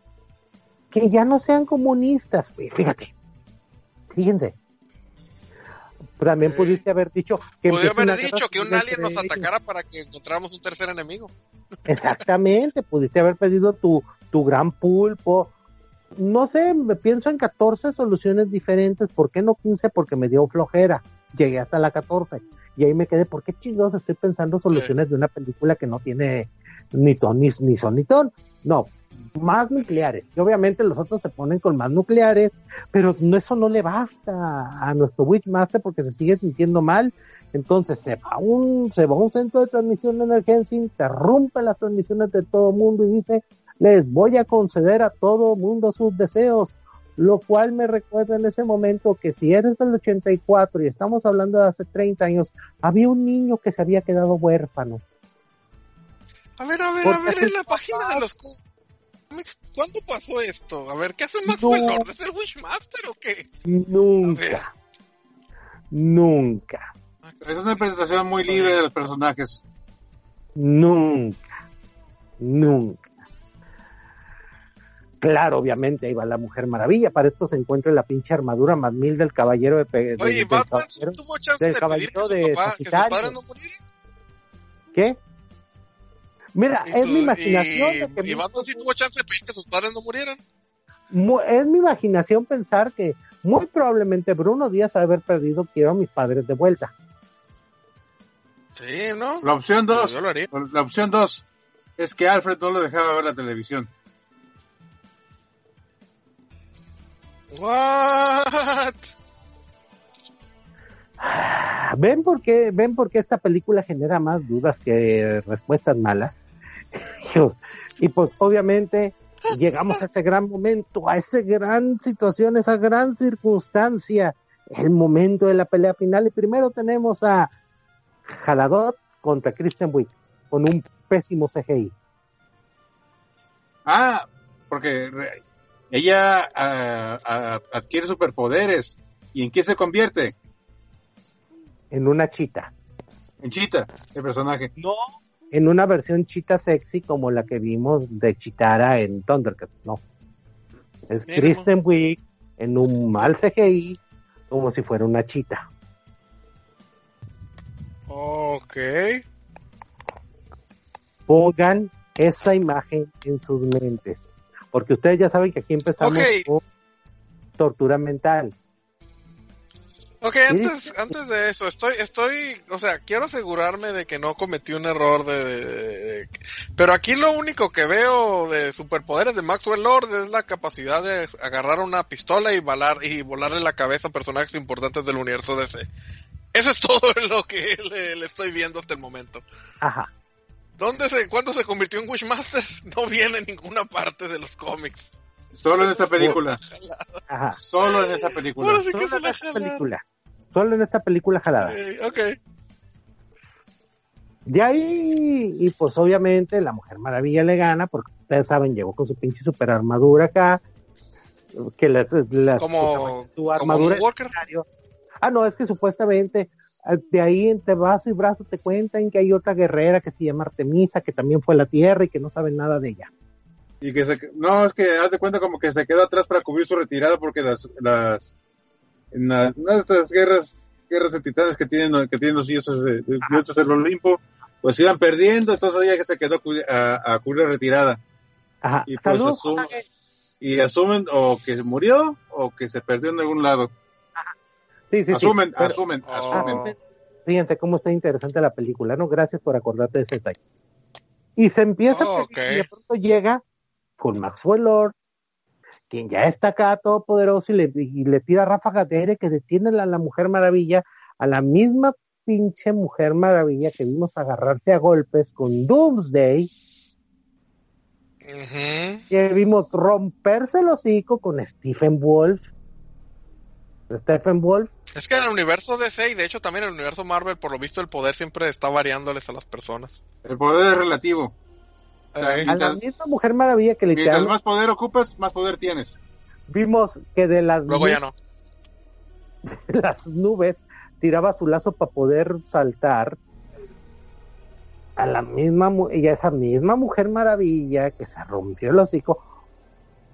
que ya no sean comunistas, fíjate, fíjense. También Sí. pudiste haber dicho que Podría haber dicho que un alien nos atacara para que encontráramos un tercer enemigo. Exactamente, pudiste haber pedido tu, tu gran pulpo. No sé, me pienso en 14 soluciones diferentes. ¿Por qué no 15? Porque me dio flojera. Llegué hasta la 14. Y ahí me quedé, ¿por qué chingados estoy pensando soluciones de una película que no tiene ni ton ni, ni son ni ton? No, más nucleares. Y obviamente los otros se ponen con más nucleares, pero no, eso no le basta a nuestro Witchmaster porque se sigue sintiendo mal. Entonces se va a un, se va a un centro de transmisión de emergencia, interrumpe las transmisiones de todo el mundo y dice, les voy a conceder a todo mundo sus deseos. Lo cual me recuerda en ese momento que si eres del 84 y estamos hablando de hace 30 años, había un niño que se había quedado huérfano. A ver, a ver, Porque a ver, en la página de los ¿cuándo pasó esto? A ver, ¿qué hace No. Maxwell Lord? ¿Es el Wishmaster o qué? Nunca, nunca, Es una presentación muy libre de los personajes. nunca, nunca. Claro, obviamente, ahí va la Mujer Maravilla. Para esto se encuentra la pinche armadura más mil del caballero de, pe- Oye, del Batman caballero. tuvo chance del de pedir que caballero su, de papá, que Sagitario. padres no murieran. ¿Qué? Mira, Y es tu- mi imaginación. y- de que y Batman sí tuvo chance de pedir que sus padres no murieran. mu- es mi imaginación pensar que muy probablemente Bruno Díaz haber perdido quiero a mis padres de vuelta. Sí, ¿no? La opción Pero 2, Yo lo haría. la opción dos es que Alfred no lo dejaba ver la televisión. What? ¿Ven por qué, ven por qué esta película genera más dudas que respuestas malas? Y pues obviamente llegamos a ese gran momento, a esa gran situación, esa gran circunstancia, el momento de la pelea final. Y primero tenemos a Jaladot contra Kristen Wiig con un pésimo CGI. Ah, porque ella ah, ah, adquiere superpoderes. ¿Y en qué se convierte? en una chita. En Chita, el personaje. No en una versión chita sexy como la que vimos de Chitara en Thundercats, no. Es Mira, Kristen Wiig en un mal CGI como si fuera una chita. Ok. Pongan esa imagen en sus mentes. Porque ustedes ya saben que aquí empezamos Ok. con tortura mental. Ok, antes, antes de eso, estoy, estoy, o sea, quiero asegurarme de que no cometí un error de, de- de- pero aquí lo único que veo de superpoderes de Maxwell Lord es la capacidad de agarrar una pistola y volar, y volarle la cabeza a personajes importantes del universo DC. Eso es todo lo que le, le estoy viendo hasta el momento. Ajá. ¿Dónde se, cuándo se convirtió en Wishmasters? No viene en ninguna parte de los cómics. Solo en esta película. Ajá. Solo en esa película. Ahora sí que Solo en jalaron. película. Solo en esta película jalada. Eh, ok. De ahí, y pues obviamente la Mujer Maravilla le gana, porque ustedes saben, llegó con su pinche super armadura acá, que las, las- Como, su como armadura escenario. Ah, no, es que supuestamente ah, de ahí entre vaso y brazo te cuentan que hay otra guerrera que se llama Artemisa, que también fue a la Tierra y que no saben nada de ella. Y que se, no, es que haz de cuenta como que se quedó atrás para cubrir su retirada porque las, las, en la- una de estas guerras, guerras de titanes que tienen, que tienen los dioses, de- de- dioses del Olimpo, pues iban perdiendo, entonces ella que se quedó a, a cubrir la retirada. Ajá. Y pues Jorge. Y asumen o que murió o que se perdió en algún lado. Sí, sí, sí. asumen, Pero- asumen, Oh. asumen. Asumen. Fíjense cómo está interesante la película, ¿no? Gracias por acordarte de ese detalle. Y se empieza Oh, a pelear ok. y de pronto llega con Maxwell Lord, quien ya está acá todopoderoso y le, y le tira ráfagas de aire que detiene a la Mujer Maravilla, a la misma pinche Mujer Maravilla que vimos agarrarse a golpes con Doomsday, que vimos romperse el hocico con Stephen Wolf. Stephen Wolf, Es que en el universo DC y de hecho también en el universo Marvel, por lo visto, el poder siempre está variándoles a las personas. El poder es relativo. O sea, a la mientras, misma Mujer Maravilla que mientras literalmente más poder ocupas, más poder tienes. vimos que de las Luego ya no. las nubes, tiraba su lazo para poder saltar a la misma y a esa misma mujer maravilla que se rompió el hocico,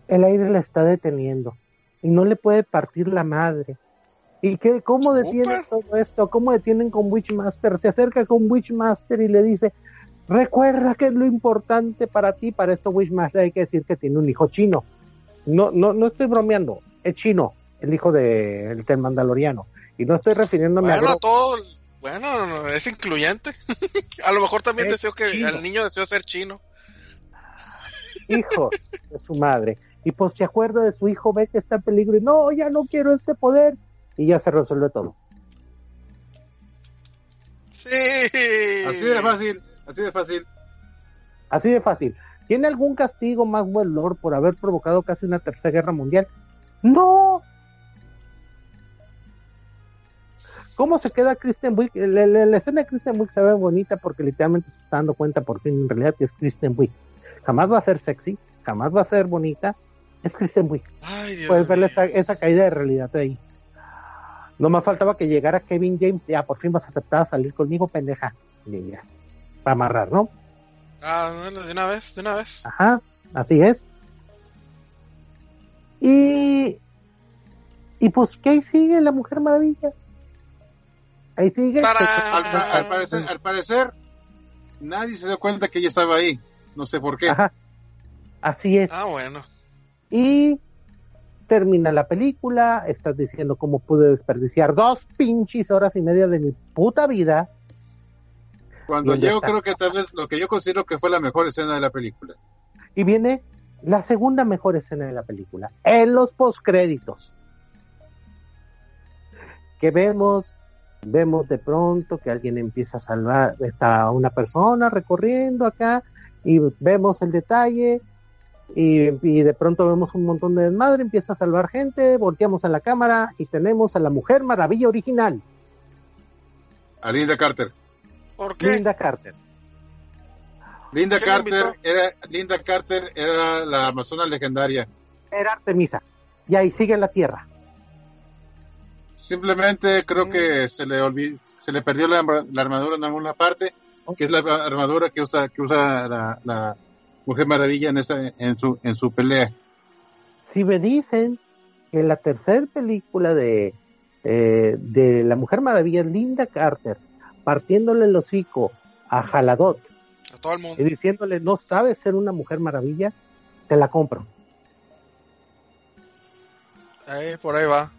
el aire la está deteniendo y no le puede partir la madre. ¿Y qué, cómo detienen Súper. todo esto? ¿Cómo detienen con Witchmaster? Se acerca con Witchmaster y le dice, recuerda que es lo importante para ti, para esto Witchmaster hay que decir que tiene un hijo chino. No, no, no estoy bromeando, es chino, el hijo de, el del mandaloriano. Y no estoy refiriéndome a Bueno, Grogu. todo, bueno, no, es incluyente. a lo mejor también Es deseo que chino. el niño deseó ser chino. hijos de su madre. Y pues se acuerda de su hijo, ve que está en peligro y no, ya no quiero este poder. Y ya se resuelve todo. Sí. Así de fácil, así de fácil. Así de fácil. ¿Tiene algún castigo más buen Lord por haber provocado casi una tercera guerra mundial? No. ¿Cómo se queda Kristen Wiig? La, la- la escena de Kristen Wiig se ve bonita porque literalmente se está dando cuenta por fin en realidad que es Kristen Wiig. Jamás va a ser sexy, jamás va a ser bonita. Es Kristen. Ay, Dios Puedes ver esa, esa caída de realidad de ahí. No más faltaba que llegara Kevin James, ya por fin vas a aceptar a salir conmigo, pendeja. Y ya, Para amarrar, ¿no? Ah, bueno, de una vez, de una vez. Ajá, así es. Y, y pues, ¿qué ahí sigue la Mujer Maravilla? Ahí sigue. ¡Tarán! Al, al parecer, al parecer, nadie se dio cuenta que ella estaba ahí. No sé por qué. Ajá, así es. Ah, bueno. Y termina la película, estás diciendo cómo pude desperdiciar dos pinches horas y media de mi puta vida. Cuando ¿Dónde yo está? creo que tal vez lo que yo considero que fue la mejor escena de la película. Y viene la segunda mejor escena de la película, en los postcréditos. Que vemos, vemos de pronto que alguien empieza a salvar, está una persona recorriendo acá y vemos el detalle y, y de pronto vemos un montón de desmadre, empieza a salvar gente, volteamos a la cámara y tenemos a la Mujer Maravilla original, A Linda Carter. ¿Por qué? Linda Carter. Linda ¿Quién la Carter era Linda Carter era la amazona legendaria. Era Artemisa. Y ahí sigue en la Tierra. Simplemente creo que se le olvidó, se le perdió la, arma- la armadura en alguna parte, que es la armadura que usa que usa la, la Mujer Maravilla en esta en su en su pelea. si me dicen que la tercera película de, eh, de La Mujer Maravilla es Linda Carter partiéndole el hocico a Jaladot A todo el mundo. y diciéndole no sabes ser una Mujer Maravilla, te la compro. Ahí, por ahí va.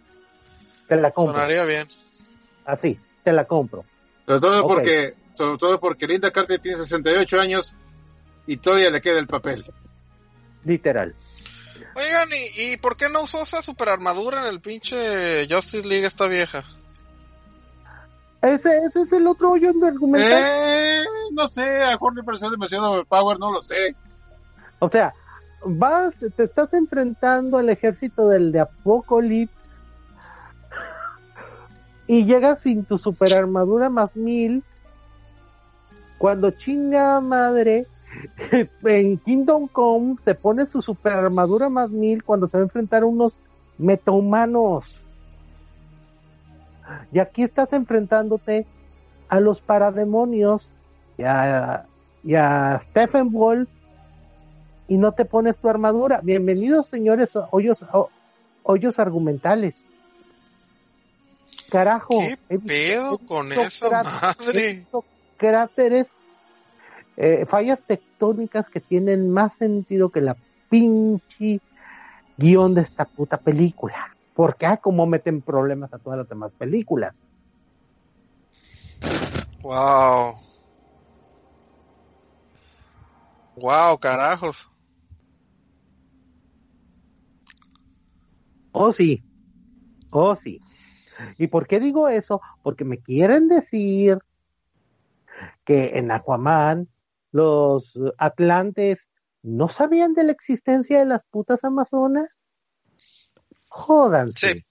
Te la compro. Sonaría bien. Así, te la compro. Sobre todo porque, sobre todo porque Linda Carter tiene 68 años y todavía le queda el papel. Literal. Oigan, ¿y, ¿y por qué no usó esa super armadura en el pinche Justice League esta vieja? Ese, ese es el otro hoyo de argumental. Eh, no sé, a mejor le pareció demasiado power, no lo sé. O sea, vas, te estás enfrentando al ejército del de Apocalipsis y llegas sin tu super armadura más mil. Cuando chinga madre, en Kingdom Come se pone su super armadura más mil cuando se va a enfrentar a unos metahumanos. Y aquí estás enfrentándote a los parademonios y a, y a Stephen Wolf y no te pones tu armadura. Bienvenidos, señores, hoyos, ho- hoyos argumentales. Carajo. ¿Qué visto- pedo con esa madre? cráteres, eh, fallas tectónicas que tienen más sentido que la pinche guion de esta puta película. Porque, ah, como meten problemas a todas las demás películas. Wow. Wow, carajos. Oh, sí. Oh, sí. ¿Y por qué digo eso? Porque me quieren decir que en Aquaman los atlantes no sabían de la existencia de las putas amazonas. Jódanse. Sí.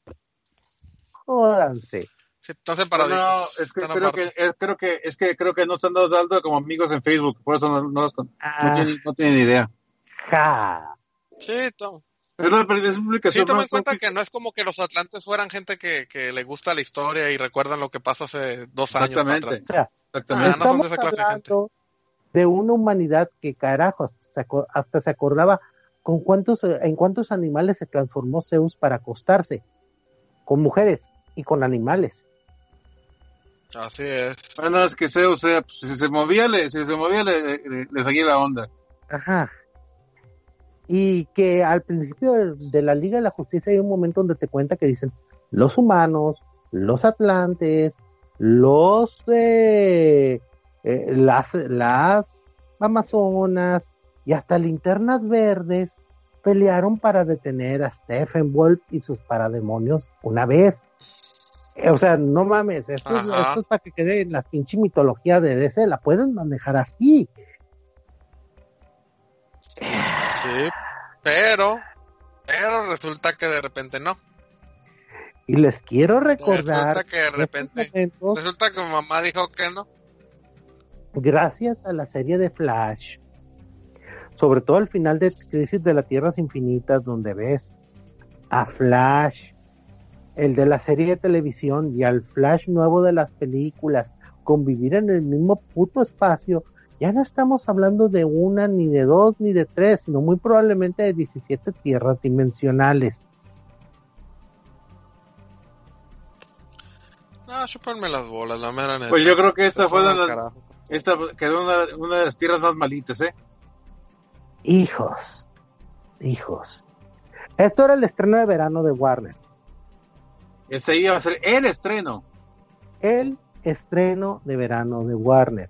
Jódanse. Sí, entonces para No, es que creo que, es, creo que es que creo que no están dando como amigos en Facebook, por eso no, no los con- no, Ah. tienen, no tienen idea. Ja. Sí, to- Es una, es una sí, toma en cuenta que no es como que los atlantes fueran gente que, que le gusta la historia y recuerdan lo que pasó hace dos años. Exactamente. O sea, Exactamente. Ah, no son de estamos esa clase de gente. de una humanidad que carajo hasta se, aco- hasta se acordaba con cuántos en cuántos animales se transformó Zeus para acostarse con mujeres y con animales Así es. Bueno, es que Zeus, o sea, pues, si se movía, le, si se movía, le, le- le seguía la onda. ajá y que al principio de, de la Liga de la Justicia hay un momento donde te cuenta que dicen los humanos los atlantes los eh, eh, las las amazonas y hasta linternas verdes pelearon para detener a Stephen Wolf y sus parademonios una vez. Eh, O sea, no mames, esto, es, Ajá. esto es para que quede en la pinche mitología de DC, la pueden manejar así. Sí, pero, pero resulta que de repente no. Y les quiero recordar Resulta que de repente, momentos, resulta que mi mamá dijo que no. gracias a la serie de Flash, sobre todo al final de Crisis de las Tierras Infinitas, donde ves a Flash, el de la serie de televisión, y al Flash nuevo de las películas, convivir en el mismo puto espacio, ya no estamos hablando de una, ni de dos, ni de tres, sino muy probablemente de 17 tierras dimensionales. No, chuparme las bolas, la mera neta. Pues yo creo que esta fue de las, esta quedó una, una de las tierras más malitas, ¿eh? Hijos, hijos. Esto era el estreno de verano de Warner. Ese iba a ser el estreno. el estreno de verano de Warner.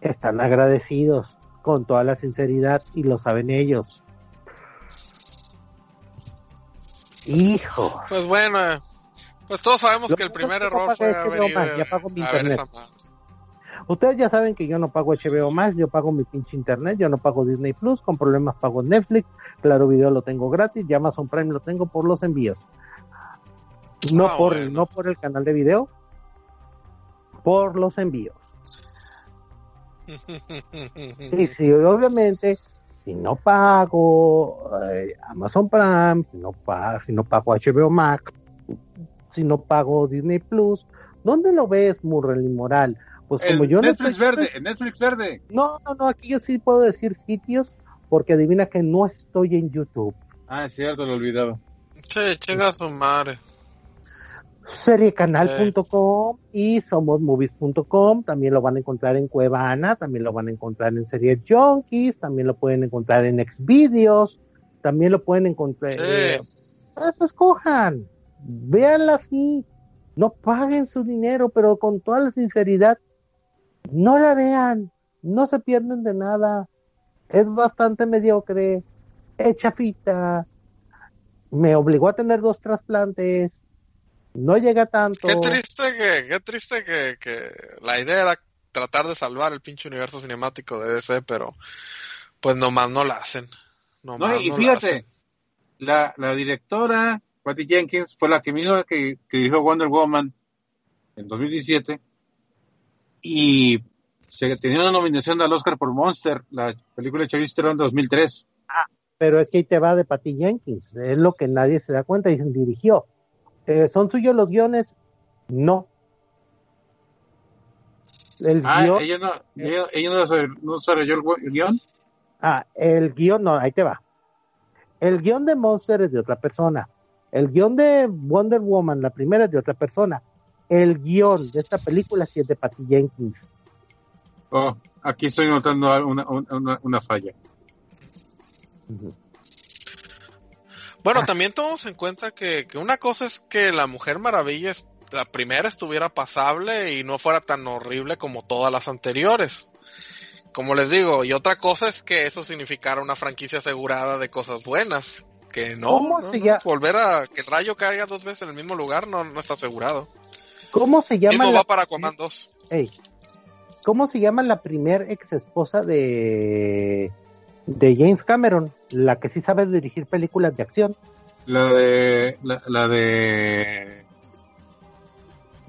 Están agradecidos con toda la sinceridad y lo saben ellos. Hijo, Pues bueno, pues todos sabemos Lo que el primer error fue haber ido ya pago mi a ver internet. esa madre. Ustedes ya saben que yo no pago HBO más, yo pago mi pinche internet, yo no pago Disney Plus, con problemas pago Netflix, Claro Video lo tengo gratis, y Amazon Prime lo tengo por los envíos. No Ah, por bueno. no por el canal de video, por los envíos. Y si obviamente, si no pago eh, Amazon Prime, si no, pa- si no pago HBO Max, si no pago Disney Plus, ¿dónde lo ves, Murrel y Moral? Pues como En yo no Netflix estoy- verde, en Netflix verde. No, no, no, aquí yo sí puedo decir sitios, porque adivina que no estoy en YouTube. Ah, es cierto, lo olvidaba. Che, chinga su madre. seriecanal.com y somosmovies.com, también lo van a encontrar en Cuevana, también lo van a encontrar en Serie Junkies, también lo pueden encontrar en Xvideos, también lo pueden encontrar Sí. eh, Pues escojan, véanla así, no paguen su dinero, pero con toda la sinceridad, no la vean, no se pierden de nada, es bastante mediocre, es chafita, me obligó a tener dos trasplantes, no llega tanto. Qué triste que, qué triste que, que la idea era tratar de salvar el pinche universo cinemático de DC, pero pues nomás no la hacen. No, y no la fíjate, hacen. la, la directora, Patty Jenkins, fue la que misma que, que dirigió Wonder Woman en 2017 y se tenía una nominación al Oscar por Monster, la película de Charlize Theron de 2003. pero es que ahí te va de Patty Jenkins, es lo que nadie se da cuenta y dirigió. Eh, ¿Son suyos los guiones? No. El Ah, guion, ella no, ella, ella no, desarrolló- no el guion. ah, el guion, no, ahí te va. El guion de Monster es de otra persona. El guion de Wonder Woman, la primera es de otra persona. El guion de esta película sí es de Patty Jenkins. Oh, aquí estoy notando una, una, una falla. Bueno, Ah. también tomamos en cuenta que, que una cosa es que la Mujer Maravilla, es- la primera estuviera pasable y no fuera tan horrible como todas las anteriores. Como les digo, y otra cosa es que eso significara una franquicia asegurada de cosas buenas. Que no, ¿Cómo no, se no, llama? volver a que el rayo caiga dos veces en el mismo lugar no, no está asegurado. ¿Cómo se llama Mismo la, va para Aquaman 2. Ey, ¿Cómo se llama la primer ex esposa de de James Cameron, la que sí sabe dirigir películas de acción? La de. La, la de.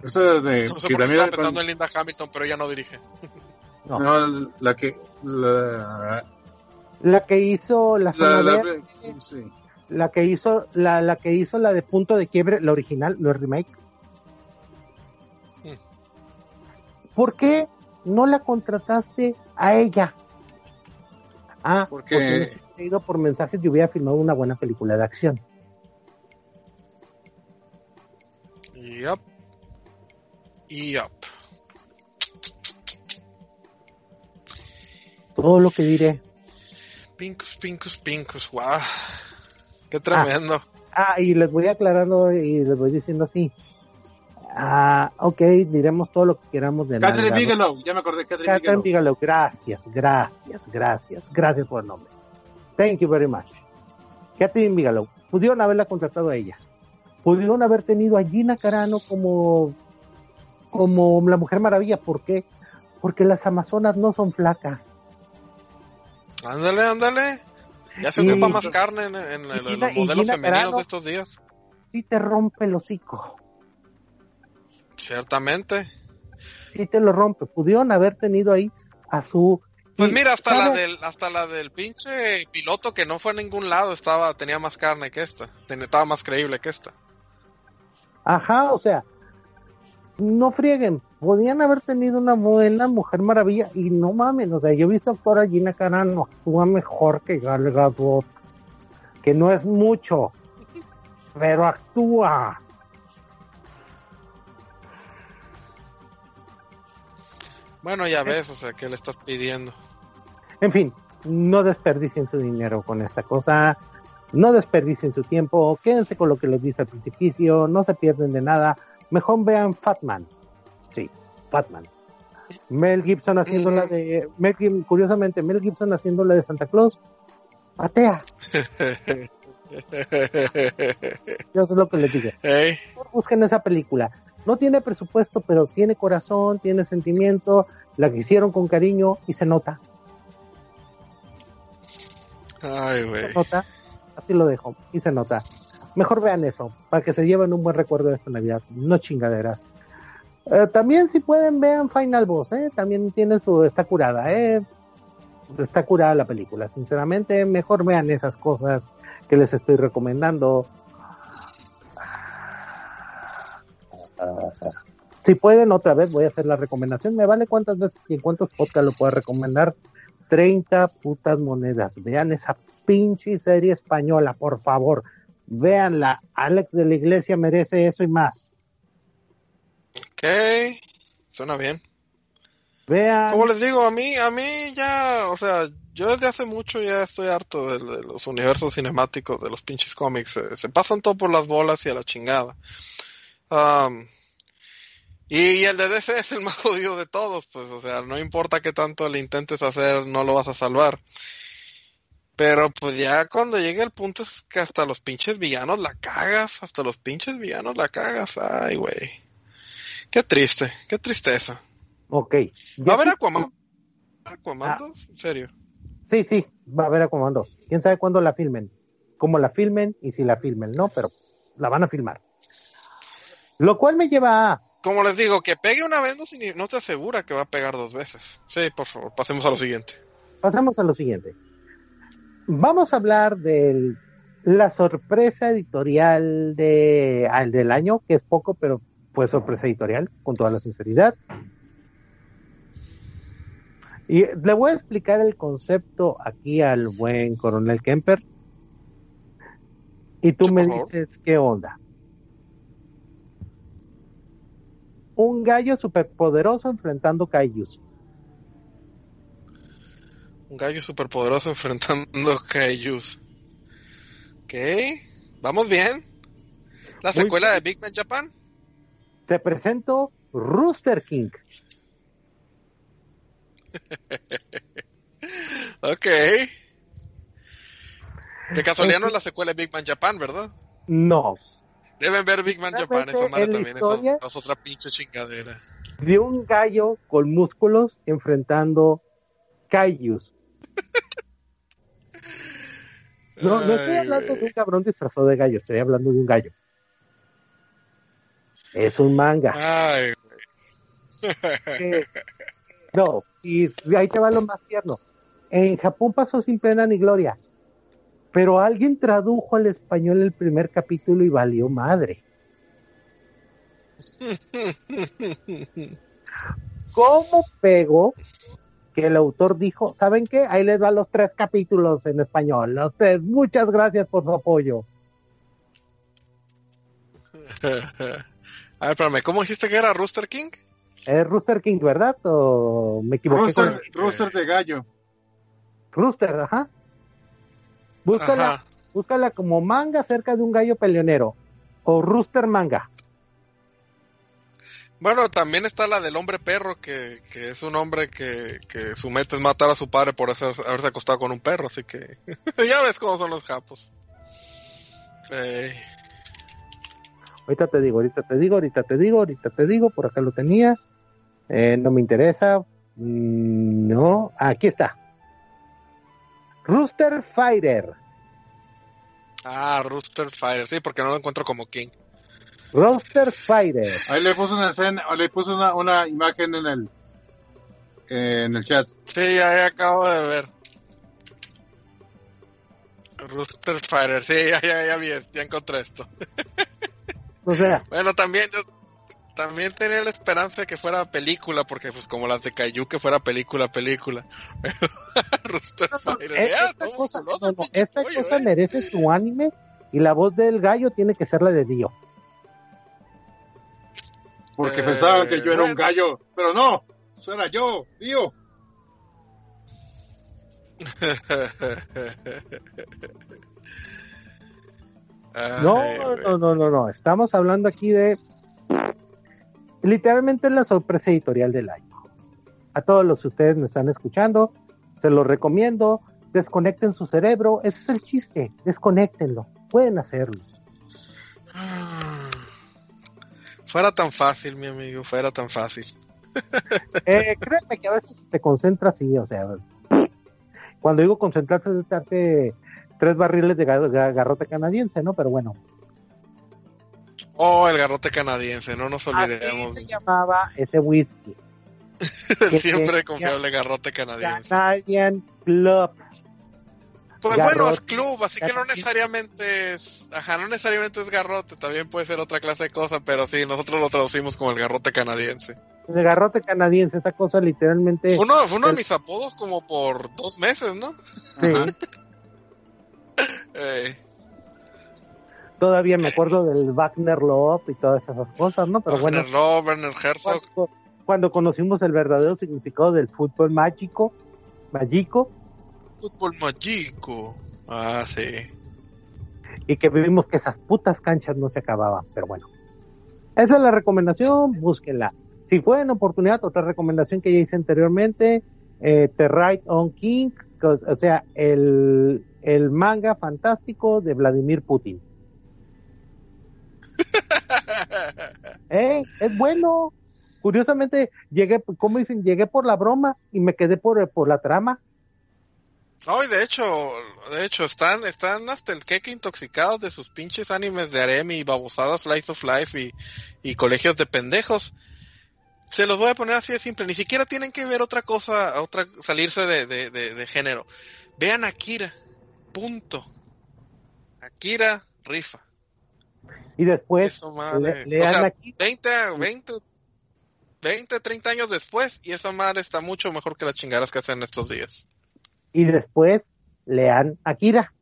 Esa de. No sé por qué estaba con- pensando en Linda Hamilton, pero ella no dirige. No. No, la que. La, La que hizo la la, zona la- verde, sí, sí. La que hizo la, la que hizo la de punto de quiebre, la original, no el remake. Mm. ¿Por qué no la contrataste a ella? Ah, Porque- porque hubiera ido por mensajes y hubiera filmado una buena película de acción. Yup. Yup. Todo lo que diré. Pincus, pincus, pincus, guau. Qué tremendo. Ah, y les voy aclarando y les voy diciendo así. Ah, ok, diremos todo lo que queramos de Catherine ¿no? Bigelow, ya me acordé, Catherine Catherine Bigelow. Bigelow, gracias, gracias, gracias, gracias por el nombre. Thank you very much. Catherine Bigelow, pudieron haberla contratado a ella. Pudieron haber tenido a Gina Carano como, como la Mujer Maravilla. ¿Por qué? Porque las Amazonas no son flacas. Ándale, ándale. Ya se Y- ocupa más carne en, en- en los modelos femeninos Carano. de estos días. Sí te rompe el hocico. Ciertamente. Sí te lo rompe. Pudieron haber tenido ahí a su... Pues y, mira, hasta la del, hasta la del pinche piloto que no fue a ningún lado estaba, tenía más carne que esta. Tenía- estaba más creíble que esta. Ajá, o sea, no frieguen, podían haber tenido una buena Mujer Maravilla y no mamen, o sea, yo he visto actuar a Gina Carano, actúa mejor que Gal Gadot, que no es mucho, pero actúa. Bueno, ya ves, o sea, ¿qué le estás pidiendo? En fin, no desperdicien su dinero con esta cosa, no desperdicien su tiempo, quédense con lo que les dice al principio, no se pierden de nada, mejor vean Fatman. Sí, Fatman. Mel Gibson haciendo la de, Mel curiosamente, Mel Gibson haciendo la de Santa Claus, patea, yo sé lo que les digo. Ey, Mejor busquen esa película. No tiene presupuesto, pero tiene corazón, tiene sentimiento, la que hicieron con cariño y se nota. Ay, güey. se nota, así lo dejo, y se nota. Mejor vean eso, para que se lleven un buen recuerdo de esta Navidad, no chingaderas. Eh, también si pueden vean Final Boss, ¿eh? también tiene su, está curada, ¿eh? está curada la película, sinceramente, mejor vean esas cosas que les estoy recomendando. Si pueden, otra vez voy a hacer la recomendación. Me vale cuántas veces y en cuántos podcasts lo puedo recomendar. 30 putas monedas. Vean esa pinche serie española, por favor. Véanla. Alex de la Iglesia merece eso y más. Ok, suena bien. Vean. Como les digo, a mí, a mí ya, o sea, Yo desde hace mucho ya estoy harto de, de los universos cinemáticos, de los pinches cómics. Se, se pasan todo por las bolas y a la chingada. Um, y, y el de DC es el más jodido de todos, pues, o sea, no importa qué tanto le intentes hacer, no lo vas a salvar. Pero pues ya cuando llegue el punto es que hasta los pinches villanos la cagas, hasta los pinches villanos la cagas, ay güey. Qué triste, qué tristeza. Ok. ¿Va a haber Aquaman? ¿Aquaman Ah. 2? ¿En serio? Sí, sí, va a haber Aquaman 2. ¿Quién sabe cuándo la filmen? Cómo la filmen y si la filmen, ¿no? Pero la van a filmar. Lo cual me lleva a... Como les digo, que pegue una vez no, no te asegura que va a pegar dos veces. Sí, por favor, pasemos a lo siguiente. Pasamos a lo siguiente. Vamos a hablar de la sorpresa editorial de, al del año, que es poco, pero fue sorpresa editorial, con toda la sinceridad. Y le voy a explicar el concepto aquí al buen coronel Kemper. Y tú me dices qué onda. Un gallo superpoderoso enfrentando Kaijus. Un gallo superpoderoso enfrentando Kaijus. Ok, vamos bien. La Muy secuela bien. de Big Man Japan. Te presento Rooster King. Ok. De casualidad no es la secuela de Big Man Japan, ¿verdad? No, Deben ver Big Man Japan, esa madre también es, otra pinche chingadera. de un gallo con músculos enfrentando Kaijus. No, no estoy hablando de un cabrón disfrazado de gallo, estoy hablando de un gallo. Es un manga. Ay, que- no, y ahí te va lo más tierno. En Japón pasó sin pena ni gloria, pero alguien tradujo al español el primer capítulo y valió madre. ¿Cómo pegó que el autor dijo, ¿saben qué? Ahí les van los tres capítulos en español, los tres. Muchas gracias por su apoyo. A ver, espérame, ¿cómo dijiste que era Rooster King? Es Rooster King, ¿verdad? ¿O me equivoqué? con- Rooster, rooster de gallo. Rooster, ajá. Búscala, Ajá. búscala como manga cerca de un gallo peleonero. O Rooster manga. Bueno, también está la del hombre perro, que, que es un hombre que, que su meta es matar a su padre por hacer- haberse acostado con un perro, así que ya ves cómo son los japos. Eh, Ahorita te digo, ahorita te digo, ahorita te digo, ahorita te digo, por acá lo tenía. Eh, no me interesa. Mm, no, aquí está. Rooster Fighter. ah, Rooster Fighter, sí, porque no lo encuentro como King. Rooster Fighter. Ahí le puse una escena, le puse una, una imagen en el en el chat. Sí, ya acabo de ver. Rooster Fighter, sí, ya, ya, ya vi, ya encontré esto. O sea, Bueno, también yo también tenía la esperanza de que fuera película, porque pues como las de Kaiju que fuera película, película. Rooster Fighter, eh, ya, esta cosa, musculoso, no, no, pinche esta pollo, cosa eh. merece su anime y la voz del gallo tiene que ser la de Dio. Porque Eh, pensaban que yo era un bueno. gallo. Pero no, eso era yo, tío. No, no, no, no, no. Estamos hablando aquí de literalmente la sorpresa editorial del año. A todos los que ustedes me están escuchando, se los recomiendo. Desconecten su cerebro. Ese es el chiste. Desconectenlo. Pueden hacerlo. Ah. Fuera tan fácil, mi amigo, fuera tan fácil. Eh, créeme que a veces te concentras y, o sea, cuando digo concentrarse es darte tres barriles de ga- ga- garrote canadiense, ¿no? Pero bueno, Oh, el garrote canadiense, no nos así olvidemos. se llamaba ese whisky. que siempre confiable garrote canadiense. Canadian Club. Pues Garrote bueno, es club, así que no necesariamente es, ajá, no necesariamente es garrote, también puede ser otra clase de cosa, pero sí, nosotros lo traducimos como el garrote canadiense. El garrote canadiense, esa cosa literalmente. Fue uno, fue uno de el- mis apodos como por dos meses, ¿no? sí. Eh, todavía me acuerdo del Wagner Love y todas esas cosas, ¿no? Pero bueno, Werner Loh, Werner Herzog, cuando, cuando conocimos el verdadero significado del fútbol mágico, mágico, fútbol mágico. Ah, sí. y que vivimos que esas putas canchas no se acababan, pero bueno. Esa es la recomendación, búsquenla. Si fue en oportunidad, otra recomendación que ya hice anteriormente, eh, The Right on King, o sea, el, el manga fantástico de Vladimir Putin. Eh, es bueno. Curiosamente, llegué, como dicen, llegué por la broma y me quedé por, por la trama. No, y de hecho, de hecho, están, están hasta el queque intoxicados de sus pinches animes de Aremi y babosadas Slice of Life y, y colegios de pendejos. Se los voy a poner así de simple, ni siquiera tienen que ver otra cosa, otra, salirse de, de, de, de género. Vean Akira, punto. Akira rifa. Y después, Eso, le- lean o sea, aquí. 20, 20, 20, 30 años después, y esa madre está mucho mejor que las chingadas que hacen estos días. y después lean Akira.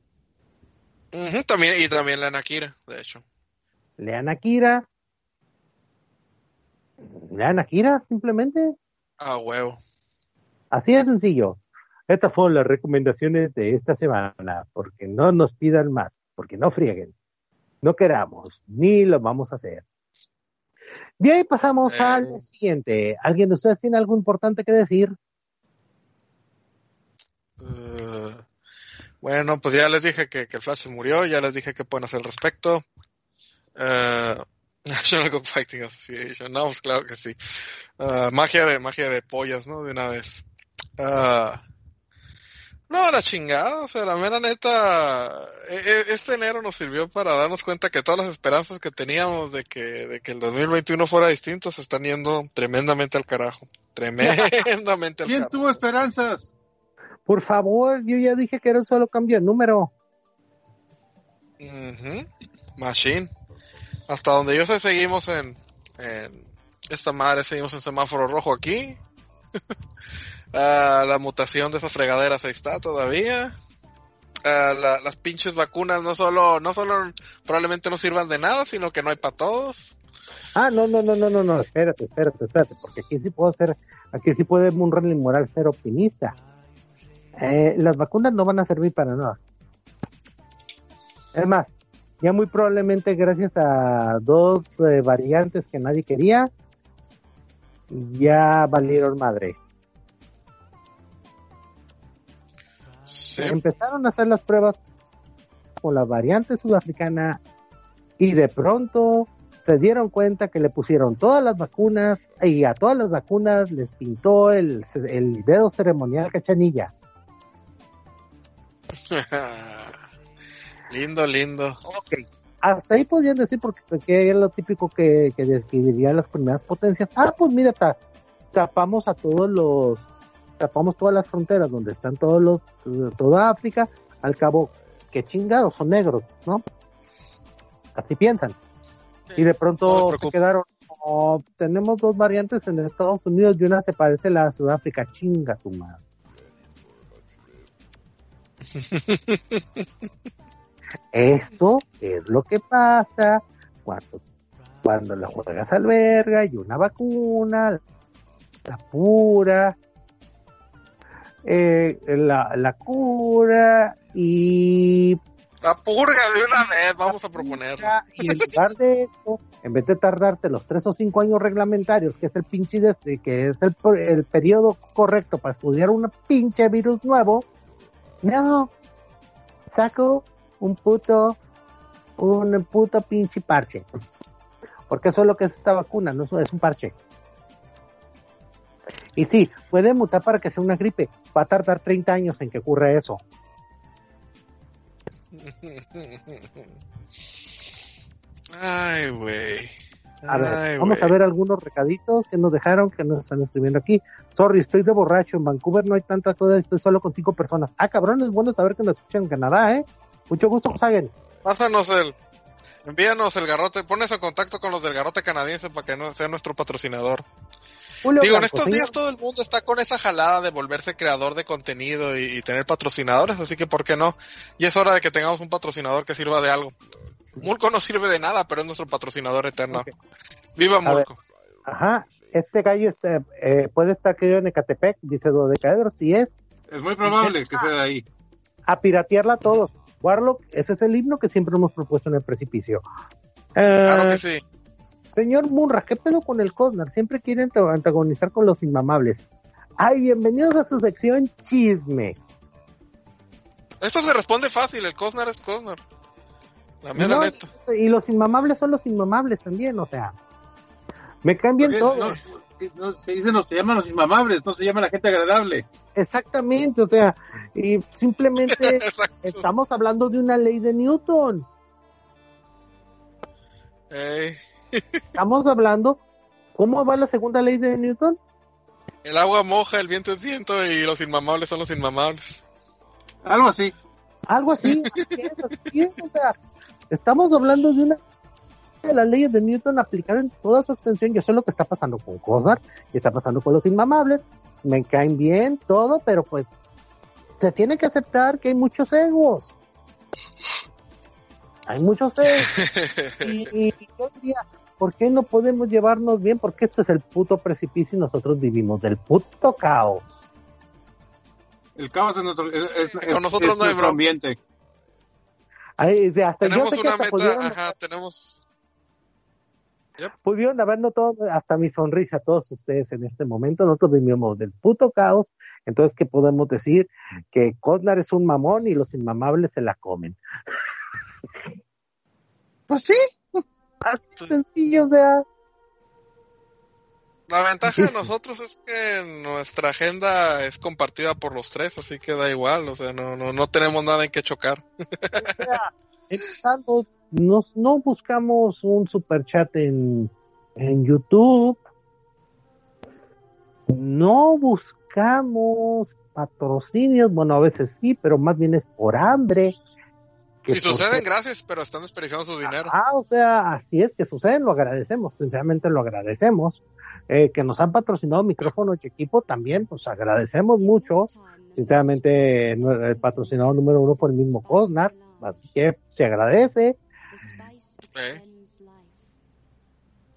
También, y también la Akira, de hecho. Lean Akira. Lean Akira, simplemente. Ah, huevo. Así de sencillo. Estas fueron las recomendaciones de esta semana, porque no nos pidan más, porque no frieguen. No queramos, ni lo vamos a hacer. De ahí pasamos Eh. al siguiente. ¿Alguien de ustedes tiene algo importante que decir? Eh, bueno, pues ya les dije que, que el Flash murió, ya les dije que pueden hacer al respecto. Eh, National Gun Fighting Association, no, pues claro que sí. Eh, magia de magia de pollas, ¿no? De una vez. Eh, no, la chingada, o sea, la mera neta, e- e- este enero nos sirvió para darnos cuenta que todas las esperanzas que teníamos de que, de que el 2021 fuera distinto se están yendo tremendamente al carajo. Tremendamente al ¿Quién carajo. tuvo esperanzas? Por favor, yo ya dije que era un solo cambio de número. Ujú. Machine. Hasta donde yo sé, seguimos en, en esta madre, seguimos en semáforo rojo aquí. Ah, la mutación de esa fregadera ahí está todavía. Ah, la- las pinches vacunas no solo, no solo probablemente no sirvan de nada, sino que no hay para todos. Ah, no, no, no, no, no, no, espérate, espérate, espérate, porque aquí sí puedo ser, aquí sí puede Munran Moral ser optimista. Eh, las vacunas no van a servir para nada. Es más, ya muy probablemente gracias a dos eh, variantes que nadie quería, ya valieron madre. Sí. Empezaron a hacer las pruebas con la variante sudafricana y de pronto se dieron cuenta que le pusieron todas las vacunas y a todas las vacunas les pintó el, el dedo ceremonial cachanilla. lindo, lindo. Ok. Hasta ahí podían decir porque, porque es lo típico que, que describiría las primeras potencias. Ah, pues mira, ta- tapamos a todos los, tapamos todas las fronteras donde están todos los, toda África. Al cabo, qué chingados, son negros, ¿no? Así piensan. Y de No pronto se quedaron, "Oh, tenemos dos variantes en Estados Unidos y una se parece a la de Sudáfrica, chinga tu madre. Esto es lo que pasa cuando, cuando le juegas al verga y una vacuna, la pura, eh, la, la cura y La purga de una vez, vamos a proponerlo. y en lugar de eso, en vez de tardarte los tres o cinco años reglamentarios, que es el pinche de este, que es el, el periodo correcto para estudiar un pinche virus nuevo, no, saco un puto, un puto pinche parche. Porque eso es lo que es esta vacuna, no es un parche. Y sí, puede mutar para que sea una gripe. Va a tardar 30 años en que ocurra eso. Ay, güey. A ver, Ay, vamos a ver algunos recaditos que nos dejaron, que nos están escribiendo aquí. Sorry, estoy de borracho. En Vancouver no hay tanta cosa, estoy solo con cinco personas. Ah, cabrón, es bueno saber que nos escuchan en Canadá, ¿eh? Mucho gusto, Hagen. Pásanos el. Envíanos el garrote. Pones en contacto con los del garrote canadiense para que no sea nuestro patrocinador. Julio Digo, en estos días todo el mundo está con esa jalada de volverse creador de contenido y, y tener patrocinadores, así que ¿por qué no? Y es hora de que tengamos un patrocinador que sirva de algo. Mulco no sirve de nada, pero es nuestro patrocinador eterno. Viva A ver. Mulco. Ajá, este gallo este, eh, puede estar querido en Ecatepec, dice Dodecaedro, si es. Es muy probable que sea de ahí. a piratearla todos. Warlock, ese es el himno que siempre hemos propuesto en el precipicio. Eh, Claro que sí. Señor Munra, ¿qué pedo con el Cosnar? Siempre quiere anta- antagonizar con los inmamables. Ay, bienvenidos a su sección chismes. Esto se responde fácil, el Cosnar es Cosnar. La mera No, neta. y los inmamables son los inmamables también, o sea. Me Porque todos. No, no se dicen, no, se llaman los inmamables, no se llama la gente agradable. Exactamente, o sea, y simplemente estamos hablando de una ley de Newton. Ey, Estamos hablando, ¿cómo va la segunda ley de Newton? el agua moja, el viento es viento y los inmamables son los inmamables. Algo así. Algo así, así es, así es, o sea, estamos hablando de una de las leyes de Newton aplicada en toda su extensión. Yo sé lo que está pasando con Cosar y está pasando con los inmamables. Me caen bien todo, pero pues se tiene que aceptar que hay muchos egos. Hay muchos egos. Y, y yo diría, ¿por qué no podemos llevarnos bien? Porque esto es el puto precipicio y nosotros vivimos del puto caos. El caos es nuestro, es, es- Con nosotros es no hay nuestro ambiente. Ay, o sea, hasta yo tenemos que una hasta meta, pudieron- ajá, tenemos... pudieron haber notado hasta mi sonrisa a todos ustedes en este momento. Nosotros vivimos del puto caos. Entonces, ¿qué podemos decir? Que Cosnar es un mamón y los inmamables se la comen. Pues sí. Así de sencillo, o sea. La ventaja de nosotros es que nuestra agenda es compartida por los tres, así que da igual, o sea, no, no, no tenemos nada en que chocar. o sea, nos, no buscamos un super chat en, en YouTube. No buscamos patrocinios. Bueno, a veces sí, pero más bien es por hambre. Que Si suceden, gracias, pero están desperdiciando su dinero. Ah, o sea, así es que suceden, lo agradecemos, sinceramente lo agradecemos. Eh, que nos han patrocinado micrófonos y equipo también, pues agradecemos mucho. Sinceramente, el patrocinador número uno por el mismo Cosnar, así que se agradece, Eh.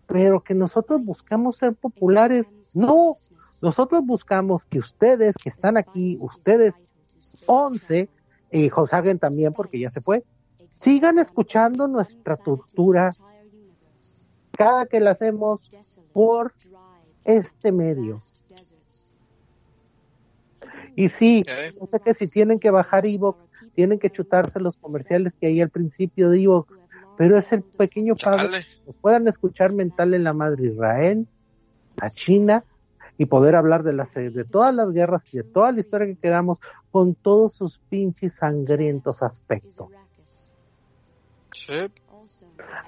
pero que nosotros buscamos ser populares, no, nosotros buscamos que ustedes que están aquí, ustedes 11, y Joshagen también porque ya se fue, sigan escuchando nuestra tortura cada que la hacemos por este medio. Y sí, Ok. yo sé que si tienen que bajar Evox, tienen que chutarse los comerciales que hay al principio de Evox, pero es el pequeño pago nos puedan escuchar mental en la madre Israel, a China, y poder hablar de las de todas las guerras y de toda la historia que quedamos con todos sus pinches sangrientos aspectos. Sí.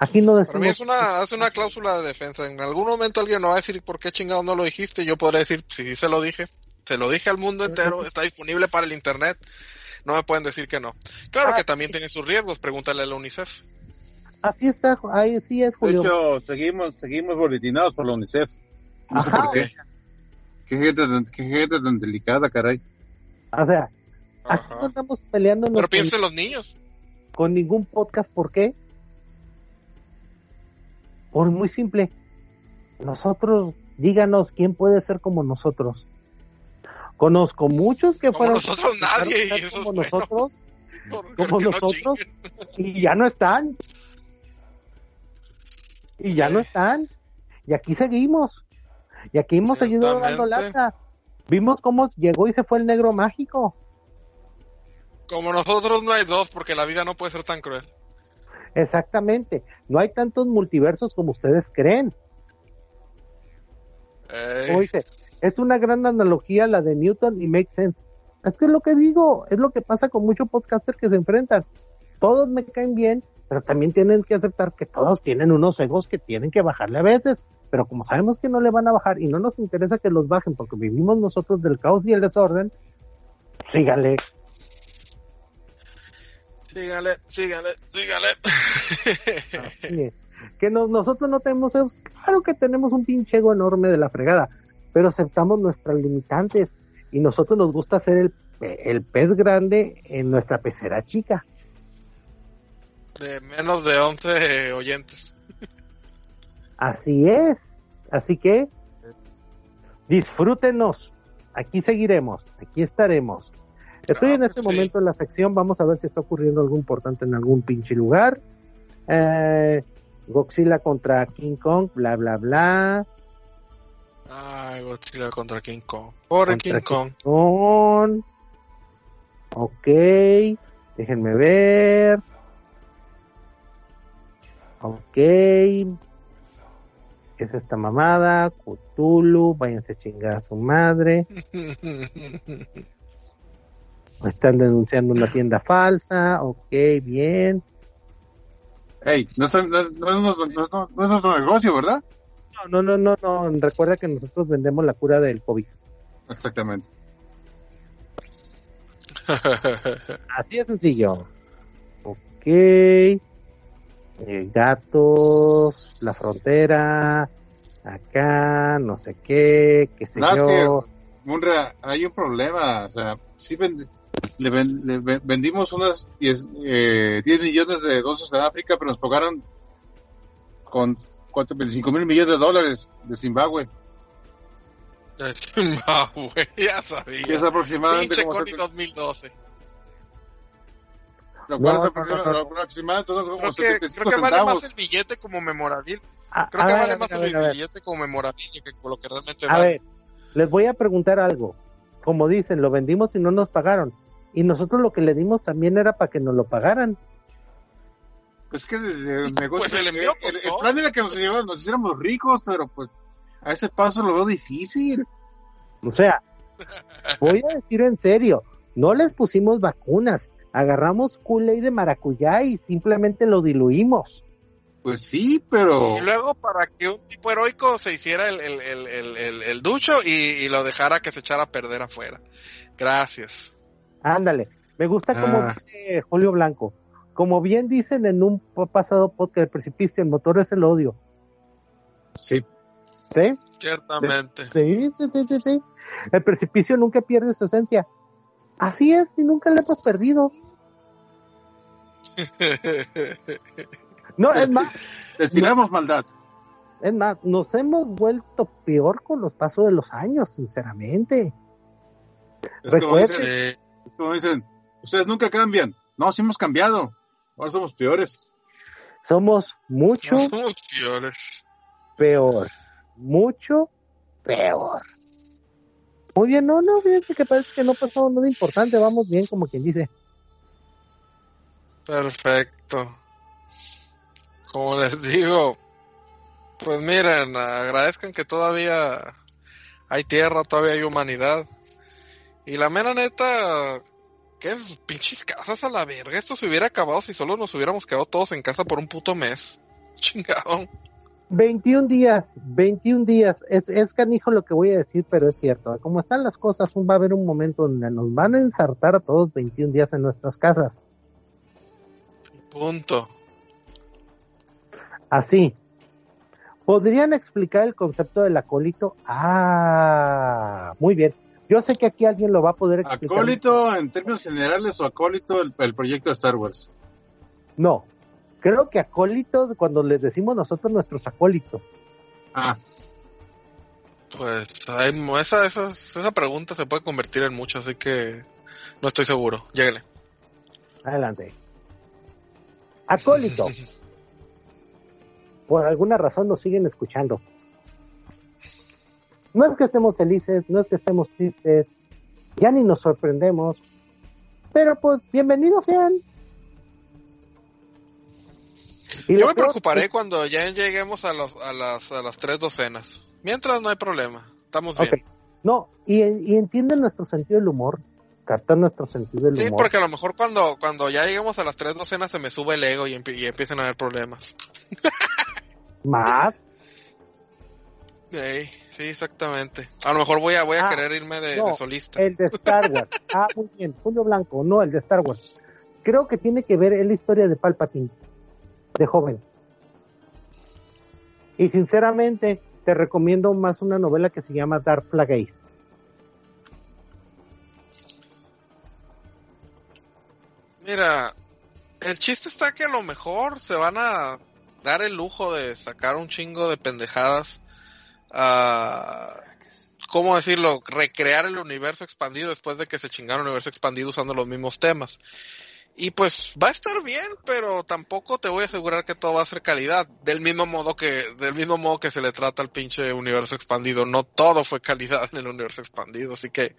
Aquí no Para decimos mí es una, es una cláusula de defensa. En algún momento alguien me va a decir por qué chingado no lo dijiste. Yo podré decir, sí, sí se lo dije. Se lo dije al mundo entero. Está disponible para el internet. No me pueden decir que no. Claro Ah, que también tiene sus riesgos. Pregúntale a la UNICEF. así está, ahí sí es De Julio. hecho, seguimos, seguimos boletinados por la UNICEF. No sé Ajá. por qué. Qué gente, tan, qué gente tan delicada, caray. O sea, aquí no estamos peleando Pero piensen los niños. con ningún podcast, ¿por qué? Por muy simple. Nosotros, díganos quién puede ser como nosotros. Conozco muchos que Como fueron nosotros nadie, intentaron y ser eso es como nosotros Como no nosotros. y ya no están. Y ya no Eh. están. Y aquí seguimos. Y aquí hemos seguido dando lata. Vimos cómo llegó y se fue el negro mágico. Como nosotros no hay dos, porque la vida no puede ser tan cruel. Exactamente. No hay tantos multiversos como ustedes creen. Ey, es una gran analogía la de Newton y make sense. Es que es lo que digo, es lo que pasa con muchos podcasters que se enfrentan. Todos me caen bien, pero también tienen que aceptar que todos tienen unos egos que tienen que bajarle a veces. Pero como sabemos que no le van a bajar y no nos interesa que los bajen porque vivimos nosotros del caos y el desorden, síganle. sígale, sígale, sígale. Oye, que no- nosotros no tenemos egos, claro que tenemos un pinche ego enorme de la fregada, pero aceptamos nuestras limitantes y nosotros nos gusta ser el, el pez grande en nuestra pecera chica. de menos de 11 oyentes. Así es. Así que disfrútenos. aquí seguiremos, aquí estaremos. Estoy Claro en este que sí. momento en la sección, vamos a ver si está ocurriendo algo importante en algún pinche lugar. Eh, Godzilla contra King Kong, bla, bla, bla. Ay, Godzilla contra King Kong. Pobre King Kong. Kong. Ok, déjenme ver. Ok. ¿Qué es esta mamada? Cthulhu, váyanse a chingar a su madre. Están denunciando una tienda falsa. Ok, bien. Ey, no, no, no, es nuestro- no es- no es nuestro negocio, ¿verdad? No, no, no, no, no. Recuerda que nosotros vendemos la cura del COVID. Exactamente. Así de sencillo. Ok. Eh, gatos, la frontera, acá, no sé qué, qué sé es yo. que, Munra, hay un problema. O sea, sí ven- le, ven- le ven- vendimos unas 10, eh, 10 millones de dosis en África, pero nos pagaron con 25 mil millones de dólares de Zimbabue. De Zimbabue, ya Que sabía. es aproximadamente Pinche como Connie sete- 2012. Lo cual No, es no, no, como Creo que, 75 creo que vale más el billete como memorabilia. A, Creo a que ver, vale más ver, el ver, a ver. billete como memorabilia que con lo que realmente A vale. ver, les voy a preguntar algo. Como dicen, lo vendimos y no nos pagaron. Y nosotros lo que le dimos también era para que nos lo pagaran. Pues que el, el negocio, Pues el envío el, el costó. plan era que nos, nos hiciéramos ricos, pero pues a ese paso lo veo difícil. O sea, voy a decir en serio, no les pusimos vacunas, agarramos Kool-Aid de maracuyá y simplemente lo diluimos. Pues sí, pero Y luego para que un tipo heroico se hiciera el, el, el, el, el- el ducho y, y lo dejara que se echara a perder afuera. Gracias. Ándale, me gusta como Ah. dice Julio Blanco. Como bien dicen en un pasado podcast, el precipicio, el motor es el odio. sí. ¿Sí? Ciertamente. Sí, sí, sí, sí, sí. El precipicio nunca pierde su esencia. Así es, y nunca lo hemos perdido. No, es más, Destilamos maldad. es más, nos hemos vuelto peor con los pasos de los años, sinceramente. Es como, dicen, Sí. es como dicen, ustedes nunca cambian. No, sí hemos cambiado. Ahora somos peores. Somos mucho No somos peores. peor. Mucho peor. Muy bien, no, no, fíjense que parece que no pasó nada importante, vamos bien, como quien dice. Perfecto. Como les digo, pues miren, agradezcan que todavía hay tierra, todavía hay humanidad. Y la mera neta, qué pinches casas a la verga. Esto se hubiera acabado si solo nos hubiéramos quedado todos en casa por un puto mes. Chingado. 21 días, 21 días, es, es canijo lo que voy a decir, pero es cierto. Como están las cosas, va a haber un momento donde nos van a ensartar a todos 21 días en nuestras casas. Punto. Así. ¿Podrían explicar el concepto del acólito? Ah, muy bien. Yo sé que aquí alguien lo va a poder explicar. Acólito en términos generales o acólito el, el proyecto de Star Wars. No. Creo que acólitos, cuando les decimos nosotros nuestros acólitos. Ah, Pues hay, esa, esa, esa pregunta se puede convertir en mucho, así que no estoy seguro. Lléguele. Adelante. Acólito. Por alguna razón nos siguen escuchando. No es que estemos felices, no es que estemos tristes, ya ni nos sorprendemos, pero pues bienvenidos sean. Y Yo me preocuparé es- cuando ya lleguemos a, los, a, las, a las tres docenas. Mientras no hay problema. Estamos bien. No, y, y entienden nuestro sentido del humor, captan nuestro sentido del Sí, humor. porque a lo mejor cuando, cuando ya lleguemos a las tres docenas se me sube el ego y, y empiezan a haber problemas. Más, Sí, sí, exactamente. A lo mejor voy a, voy a Ah, querer irme de, no, de solista. el de Star Wars. Ah, muy bien, Julio Blanco, no, el de Star Wars. Creo que tiene que ver en la historia de Palpatine, de joven. Y sinceramente, te recomiendo más una novela que se llama Dark Plagueis. Mira, el chiste está que a lo mejor se van a dar el lujo de sacar un chingo de pendejadas ah, ¿cómo decirlo? Recrear el universo expandido después de que se chingaron el universo expandido usando los mismos temas. Y pues va a estar bien, pero tampoco te voy a asegurar que todo va a ser calidad. Del mismo modo que, del mismo modo que se le trata al pinche universo expandido. No todo fue calidad en el universo expandido. Así que,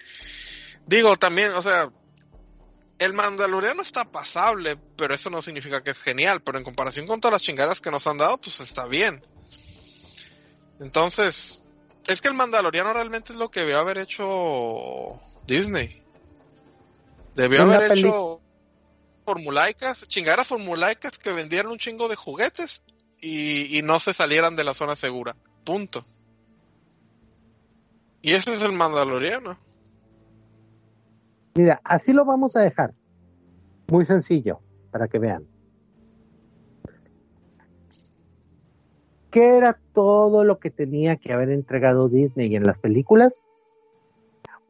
digo también, o sea, el Mandaloriano está pasable, pero eso no significa que es genial. Pero en comparación con todas las chingadas que nos han dado, pues está bien. Entonces, es que el Mandaloriano realmente es lo que debió haber hecho Disney. Debió Una haber peli- hecho formulaicas, chingadas formulaicas que vendieran un chingo de juguetes y, y no se salieran de la zona segura. Punto. Y ese es el Mandaloriano. Mira, así lo vamos a dejar. Muy sencillo, para que vean. ¿Qué era todo lo que tenía que haber entregado Disney en las películas?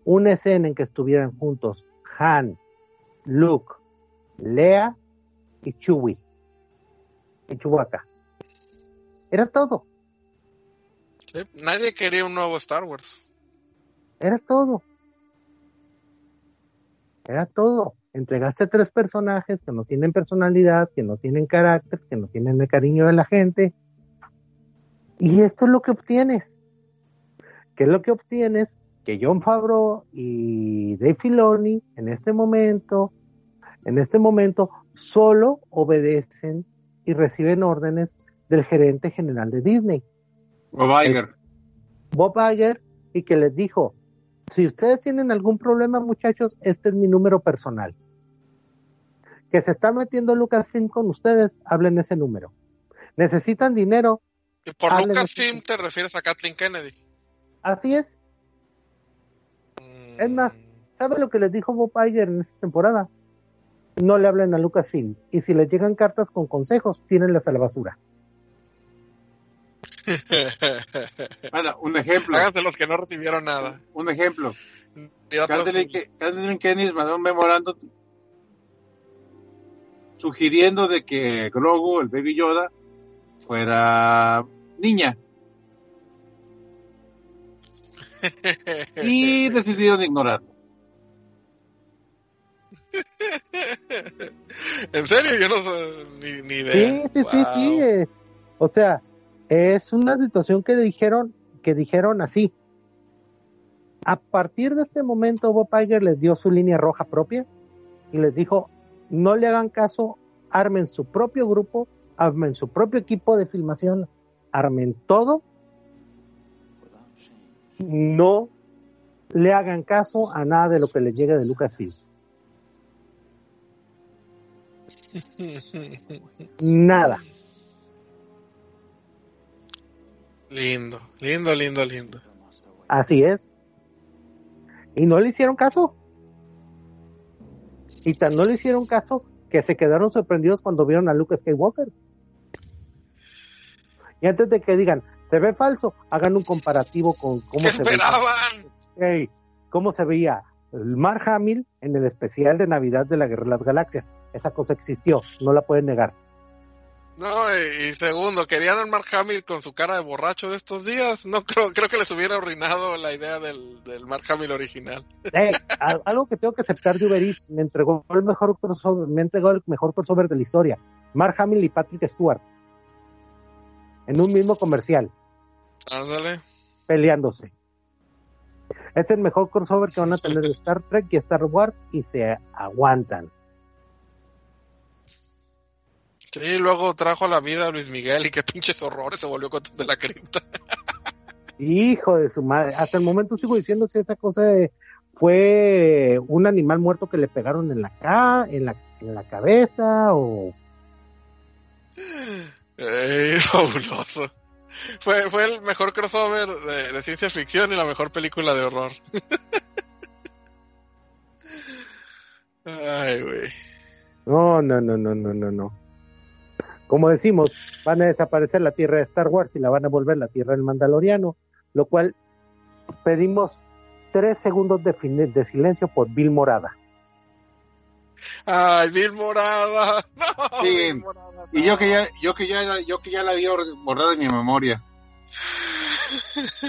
Una escena en que estuvieran juntos Han, Luke, Lea y Chewie. Y Chewbacca. Era todo, ¿sí? Nadie quería un nuevo Star Wars. era todo. Era todo. Entregaste tres personajes que no tienen personalidad, que no tienen carácter, que no tienen el cariño de la gente. Y esto es lo que obtienes. ¿Qué es lo que obtienes? Que John Favreau y Dave Filoni en este momento, en este momento, solo obedecen y reciben órdenes del gerente general de Disney. Bob Iger. Bob Iger y que les dijo, si ustedes tienen algún problema muchachos, este es mi número personal. Que se está metiendo Lucasfilm con ustedes, hablen ese número. Necesitan dinero, Y por. Lucasfilm te refieres a Kathleen Kennedy. así es. Mm, Es más, ¿sabe lo que les dijo Bob Iger en esta temporada? No le hablen a Lucasfilm. Y si les llegan cartas con consejos, tírenlas a la basura. Bueno, un ejemplo. Háganse los que no recibieron nada. Un ejemplo. Kathleen Ke- Kathleen Kennedy mandó un memorándum sugiriendo de que Grogu, el Baby Yoda, fuera niña. Y decidieron ignorarlo. en serio, yo no sé ni, ni idea. Sí, sí, sí, Wow. sí. eh, o sea, es una situación que dijeron, que dijeron así. A partir de este momento, Bob Iger les dio su línea roja propia y les dijo, no le hagan caso, armen su propio grupo, armen su propio equipo de filmación, armen todo, no le hagan caso a nada de lo que les llegue de Lucasfilm. Nada. Lindo, lindo, lindo, lindo. Así es. Y no le hicieron caso. Y tan no le hicieron caso que se quedaron sorprendidos cuando vieron a Luke Skywalker. Y antes de que digan, se ve falso, hagan un comparativo con cómo ¿Qué se veía, esperaban? Ey, cómo se veía el Mark Hamill en el especial de Navidad de la Guerra de las Galaxias. Esa cosa existió, no la pueden negar. No, y, y segundo, querían al Mark Hamill con su cara de borracho de estos días. No creo, creo que les hubiera arruinado la idea del, del Mark Hamill original. A- algo que tengo que aceptar de Uber Eats, me entregó el mejor crossover, me entregó el mejor crossover de la historia. Mark Hamill y Patrick Stewart. En un mismo comercial, Ándale. peleándose. Es el mejor crossover que van a tener de Star Trek y Star Wars y se aguantan. Sí, luego trajo a la vida a Luis Miguel y qué pinches horrores se volvió con de la cripta. Hijo de su madre. Hasta el momento sigo diciendo si esa cosa de- fue un animal muerto que le pegaron en la, ca en la, en la cabeza o... Fabuloso. Fue, fue el mejor crossover de, de ciencia ficción y la mejor película de horror. Ay, güey. No, no, no, no, no, no, no. Como decimos, van a desaparecer la tierra de Star Wars y la van a volver la tierra del Mandaloriano, lo cual pedimos tres segundos de, fin- de silencio por Bill Morada. Ay, Bill Morada. No, Sí. Bill Morada, Y yo que ya, yo que ya, yo que ya la había borrado en mi memoria.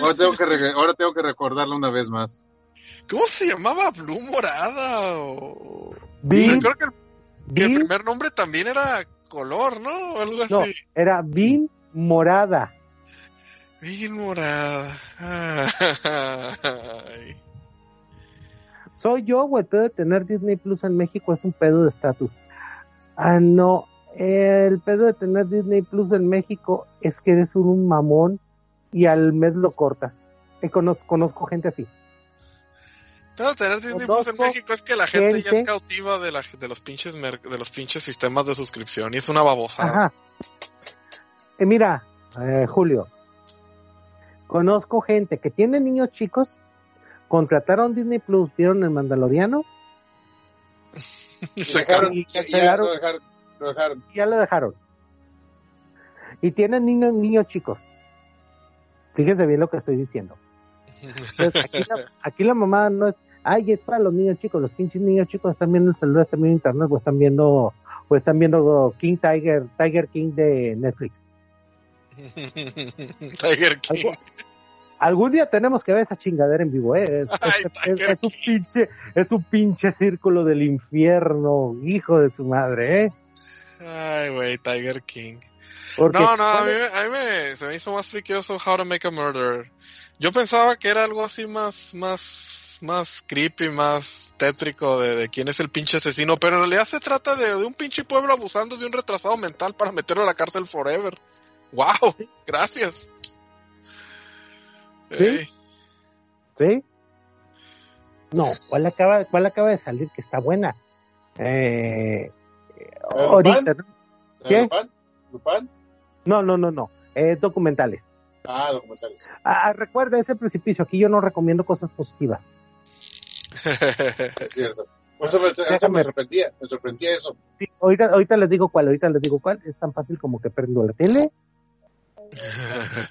Ahora tengo que, re- ahora tengo que recordarlo una vez más. ¿Cómo se llamaba? Blue Morada o... Bean, Creo que el, que el Bean- primer nombre también era color, ¿no? O algo no, así. era Bean Morada. Bien morada. Ay. ¿Soy yo o el pedo de tener Disney Plus en México es un pedo de estatus? Ah, no. El pedo de tener Disney Plus en México es que eres un mamón y al mes lo cortas. Conozco, conozco gente así. Pero tener Disney Plus en México es que la gente, ya es cautiva de, la, de los pinches mer- de los pinches sistemas de suscripción y es una babosada. Ajá. Eh, mira, eh, Julio, conozco gente que tiene niños chicos, contrataron Disney Plus, vieron el Mandaloriano Y dejaron, y ya lo dejaron, lo dejaron. y ya lo dejaron. Y tienen niños, niños chicos. Fíjese bien lo que estoy diciendo. Entonces, aquí, la, aquí la mamá no es, ay, es para los niños chicos, los pinches niños chicos están viendo el celular, están viendo internet, o están viendo, o están viendo King Tiger, Tiger King de Netflix. Tiger King. Algo- algún día tenemos que ver esa chingadera en vivo, ¿eh? Es, Ay, es- Tiger es un pinche, es un pinche círculo del infierno, hijo de su madre, ¿eh? Ay, güey, Tiger King. Porque, No, no, a mí, a mí me, se me hizo más frikioso How to Make a Murderer. Yo pensaba que era algo así más, más, más creepy, más tétrico de, de quién es el pinche asesino, pero en realidad se trata de, de un pinche pueblo abusando de un retrasado mental para meterlo a la cárcel forever. Wow, gracias. Sí. ¿Sí? No, ¿cuál acaba, cuál acaba de salir que está buena? Eh, ¿La de ahorita? ¿no? ¿La ¿Qué? no, no, no, no, eh, documentales. Ah, documentales. Ah, recuerda ese precipicio, aquí yo no recomiendo cosas positivas. Es cierto. Por eso me, eso me sorprendía, me sorprendía eso. Sí, ahorita, ahorita les digo cuál, ahorita les digo cuál, es tan fácil como que prendo la tele,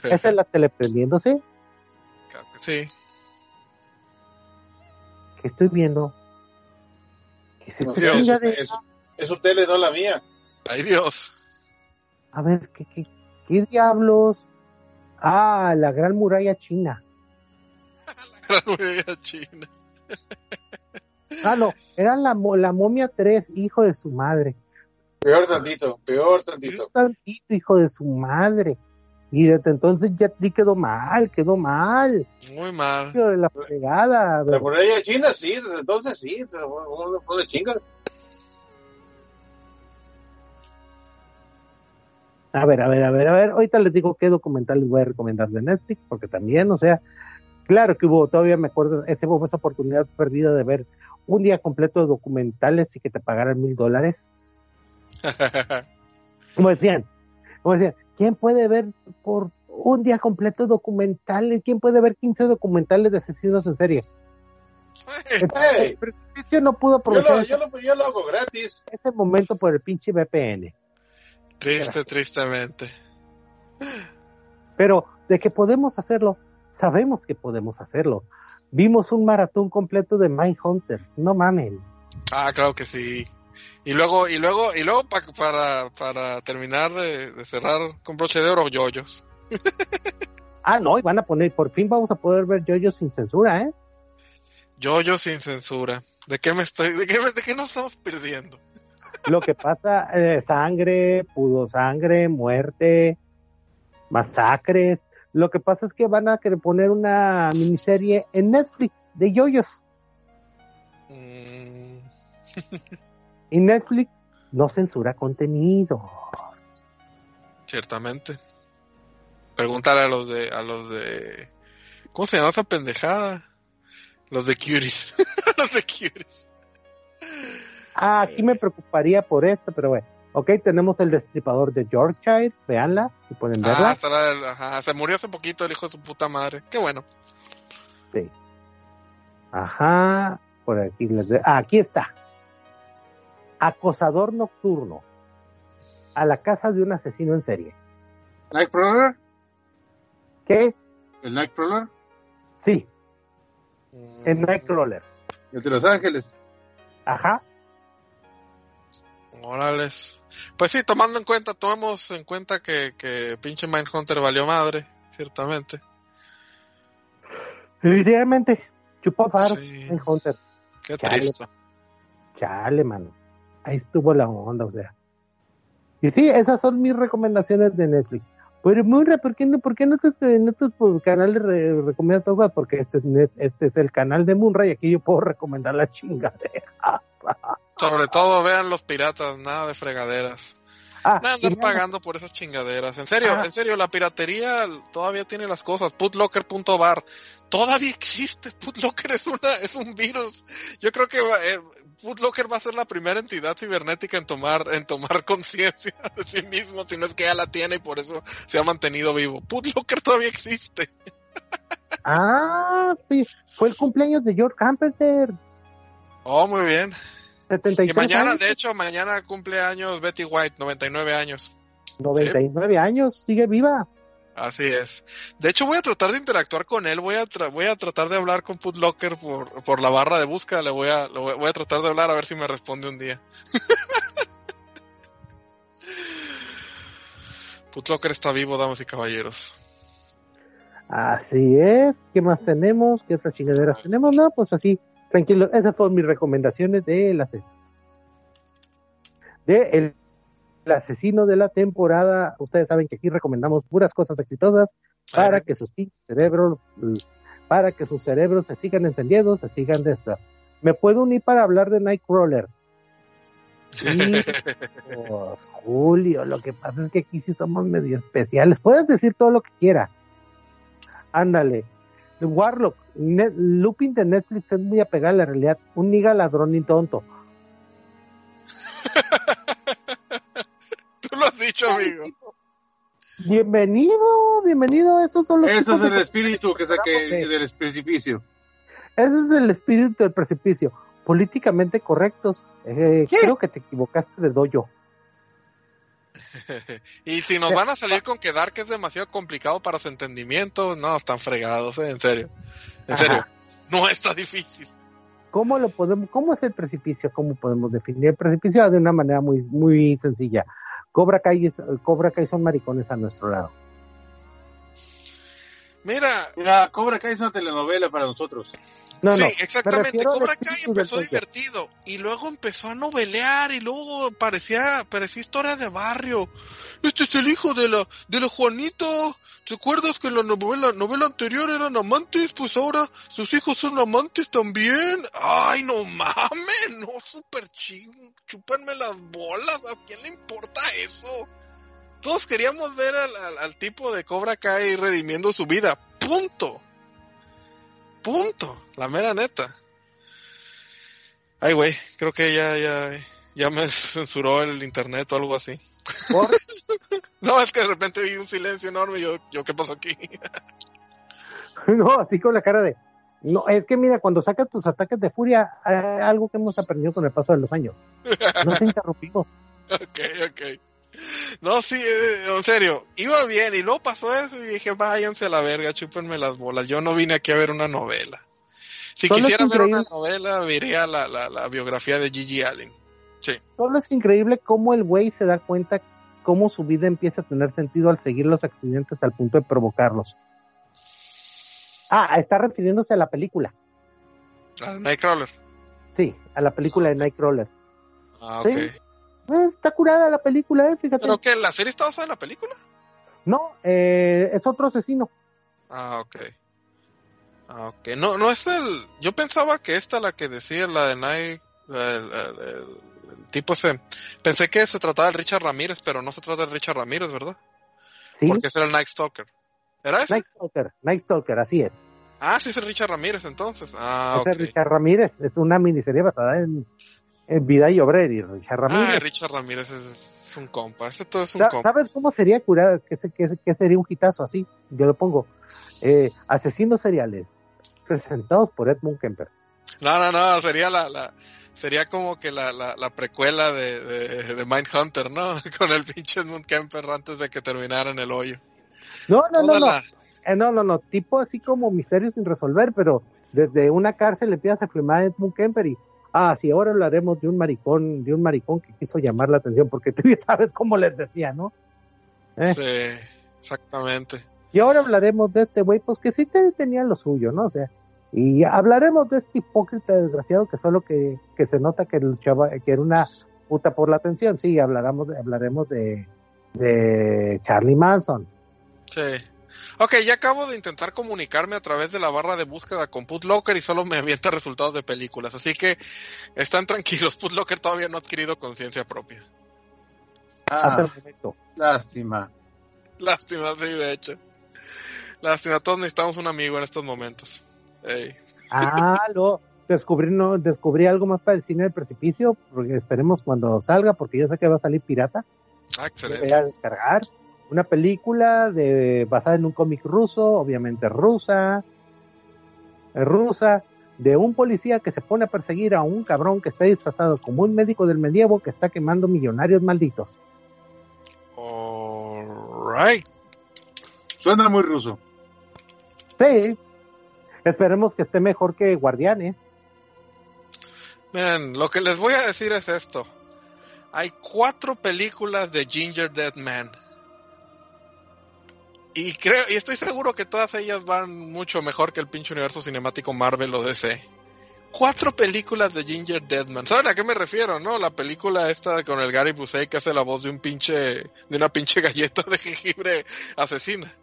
esa es la tele prendiéndose, sí. que estoy viendo, que se No es, chingadera. es, es su tele, no la mía. Ay Dios. A ver, ¿qué, qué, qué diablos? Ah, la gran muralla china. La muralla china. Ah, no, era la, mo- la momia 3, hijo de su madre. Peor tantito, peor tantito. tantito, hijo de su madre. Y desde entonces ya quedó mal, quedó mal. Muy mal. Hijo de la fregada. La muralla china, sí, desde entonces sí, fue fue de chinga. A ver, a ver, a ver, a ver. Ahorita les digo qué documental les voy a recomendar de Netflix, porque también, o sea, claro que hubo, todavía me acuerdo, esa hubo esa oportunidad perdida de ver un día completo de documentales y que te pagaran mil dólares. Como decían, como decían, ¿quién puede ver por un día completo documentales? ¿Quién puede ver 15 documentales de asesinos en serie? Hey, El precipicio no pudo yo, aprovechar lo, ese, yo, lo, yo lo hago gratis. ese momento por el pinche VPN. Triste, tristemente. Pero de que podemos hacerlo, sabemos que podemos hacerlo. Vimos un maratón completo de Mindhunter, no mamen. Ah, claro que sí. Y luego, y luego, y luego pa- para, para terminar de, de cerrar con broche de oro, yoyos. Ah, no, y van a poner, por fin vamos a poder ver Jojo sin censura, ¿eh? Yoyos sin censura. ¿De qué me estoy, de qué, me- de qué nos estamos perdiendo? Lo que pasa, eh, sangre, pudo sangre, muerte, masacres. Lo que pasa es que van a querer poner una miniserie en Netflix de yoyos. Mm, Y Netflix no censura contenido. ciertamente. Pregúntale a los de, a los de, ¿cómo se llama esa pendejada? Los de Cuties. los de Cuties. Ah, aquí me preocuparía por esto, pero bueno. Ok, tenemos el destripador de Yorkshire, véanla, si pueden Ah, verla. el- ajá, se murió hace poquito el hijo de su puta madre. Qué bueno. Ajá, por aquí les de- ah, aquí está. Acosador nocturno. A la casa de un asesino en serie. Nightcrawler, ¿Qué? el Nightcrawler, Sí, en Mm, Nightcrawler. el de Los Ángeles. Ajá. Órales. Pues sí, tomando en cuenta, tomemos en cuenta que, que pinche Mindhunter valió madre, ciertamente. Literalmente, chupó faro, Sí. en Hunter. Qué Chale. triste. Chale, mano. Ahí estuvo la onda, o sea. Y sí, esas son mis recomendaciones de Netflix. Pero Murra, ¿por qué no, por qué no te, en estos pues, canales re- recomiendas todas? Porque este, es este es el canal de Munra y aquí yo puedo recomendar la chingadera. Sobre todo vean los piratas, nada de fregaderas. Ah, Nada andar pagando por esas chingaderas. En serio, Ah. en serio, la piratería todavía tiene las cosas. Putlocker.bar. Todavía existe. Putlocker es una, es un virus. Yo creo que eh, Putlocker va a ser la primera entidad cibernética en tomar, en tomar conciencia de sí mismo, si no es que ya la tiene y por eso se ha mantenido vivo. Putlocker todavía existe. Ah, sí, fue el cumpleaños de George Camperter. Oh, muy bien. 76 Y mañana, años, de hecho, mañana cumple años Betty White, 99 años. 99 años, sigue viva. Así es. De hecho, voy a tratar de interactuar con él. Voy a, tra- voy a tratar de hablar con Putlocker por, por la barra de búsqueda. Le voy a, voy, voy a tratar de hablar a ver si me responde un día. Putlocker está vivo, damas y caballeros. Así es. ¿Qué más tenemos? ¿Qué otras chingaderas tenemos? No, pues así, tranquilo. Esas fueron mis recomendaciones de asesino. De el, asesino de la temporada. Ustedes saben que aquí recomendamos puras cosas exitosas para que sus cerebros, para que sus cerebros se sigan encendiendo, se sigan de esto. Me puedo unir para hablar de Nightcrawler. Julio, lo que pasa es que aquí sí somos medio especiales. Puedes decir todo lo que quiera. Ándale. Warlock, Ne- Lupin de Netflix es muy apegado a la realidad. Un niga ladrón y tonto. Tú lo has dicho, amigo. Bienvenido, bienvenido. Esos son los Ese es el de- espíritu que saqué Sí. del precipicio. Ese es el espíritu del precipicio. Políticamente correctos. Eh, creo que te equivocaste de doyo. y si nos van a salir con que Dark es demasiado complicado para su entendimiento, no, están fregados, eh, en serio. En Ajá. serio. No está difícil. ¿Cómo lo podemos, cómo es el precipicio? ¿Cómo podemos definir el precipicio? De una manera muy, muy sencilla. Cobra Kai, es- Cobra Kai son maricones a nuestro lado. Mira, Mira, Cobra Kai es una telenovela para nosotros. No, sí, no. exactamente. Cobra Kai empezó divertido y luego empezó a novelear y luego parecía, parecía historia de barrio. Este es el hijo de la, de la Juanita. ¿Te acuerdas que en la novela, novela anterior eran amantes? Pues ahora sus hijos son amantes también. Ay, no mames, no, super ching, chúpenme las bolas. ¿A quién le importa eso? Todos queríamos ver al, al- al tipo de Cobra Kai redimiendo su vida. Punto. Punto. La mera neta. Ay, güey, creo que ya, ya, ya me censuró el internet o algo así. Por- No, es que de repente vi un silencio enorme y yo, yo ¿qué pasó aquí? no, así con la cara de. No, es que mira, cuando sacas tus ataques de furia, eh, algo que hemos aprendido con el paso de los años. No te interrumpimos. ok, ok. No, sí, eh, en serio, iba bien y luego pasó eso y dije, váyanse a la verga, chúpenme las bolas. Yo no vine aquí a ver una novela. Si quisiera ver una novela, vería la, la, la biografía de Gigi Allen. Sí. Solo es increíble cómo el güey se da cuenta cómo su vida empieza a tener sentido al seguir los accidentes al punto de provocarlos. Ah, está refiriéndose a la película. Ah, Nightcrawler. Sí, a la película de Nightcrawler. Ah, Sí. Eh, está curada la película, eh, fíjate. ¿Pero que la serie está basada en la película? No, eh, es otro asesino. Ah, ok. Ah, ok. No, no es el... Yo pensaba que esta la que decía, la de Night... El, el- el- el tipo ese... Pensé que se trataba de Richard Ramírez, pero no se trata de Richard Ramírez, ¿verdad? Sí, Porque ese era el Night Stalker. ¿Era ese? Night Stalker, Night Stalker, así es. Ah, sí es el Richard Ramírez entonces. Ah, Ese ok. es Richard Ramírez, es una miniserie basada en vida y obra de Richard Ramírez. Ah, Richard Ramírez es, es un compa. Ese todo es un compa. ¿Sabes cómo sería curada? ¿Qué, qué qué sería un hitazo así? Yo lo pongo. Eh, asesinos seriales, presentados por Edmund Kemper. No, no, no, sería la, la sería como que la, la, la precuela de, de, de Mindhunter, ¿no? Con el pinche Edmund Kemper antes de que terminara en el hoyo. No, no, no, Toda no. Eh, no, no, no. Tipo así como misterio sin resolver, pero desde una cárcel le empiezas a filmar a Edmund Kemper y, ah, sí, ahora hablaremos de un maricón, de un maricón que quiso llamar la atención, porque tú ya sabes cómo les decía, ¿no? Eh. Sí, exactamente. Y ahora hablaremos de este güey, pues que sí te- tenía lo suyo, ¿no? O sea, y hablaremos de este hipócrita desgraciado que solo que, que se nota que luchaba, que era una puta por la atención. Sí, hablaremos de, hablaremos de, de Charlie Manson. Sí. Ok, ya acabo de intentar comunicarme a través de la barra de búsqueda con Putlocker y solo me avienta resultados de películas. Así que están tranquilos, Putlocker todavía no ha adquirido conciencia propia. Ah, lástima. Lástima, sí, de hecho. Lástima, todos necesitamos un amigo en estos momentos. Ey. Ah, lo descubrí, no, descubrí algo más para el cine del precipicio, porque esperemos cuando salga, porque yo sé que va a salir pirata. Ah, Voy excelente. a descargar una película de basada en un cómic ruso, obviamente rusa, eh, rusa, de un policía que se pone a perseguir a un cabrón que está disfrazado como un médico del medievo que está quemando millonarios malditos. Alright. Suena muy ruso. Sí. Esperemos que esté mejor que Guardianes. Miren, lo que les voy a decir es esto. Hay cuatro películas de Ginger Dead Man. Y creo, y estoy seguro que todas ellas van mucho mejor que el pinche universo cinemático Marvel o DC. Cuatro películas de Ginger Deadman. ¿Saben a qué me refiero, no? La película esta con el Gary Busey que hace la voz de un pinche, de una pinche galleta de jengibre asesina.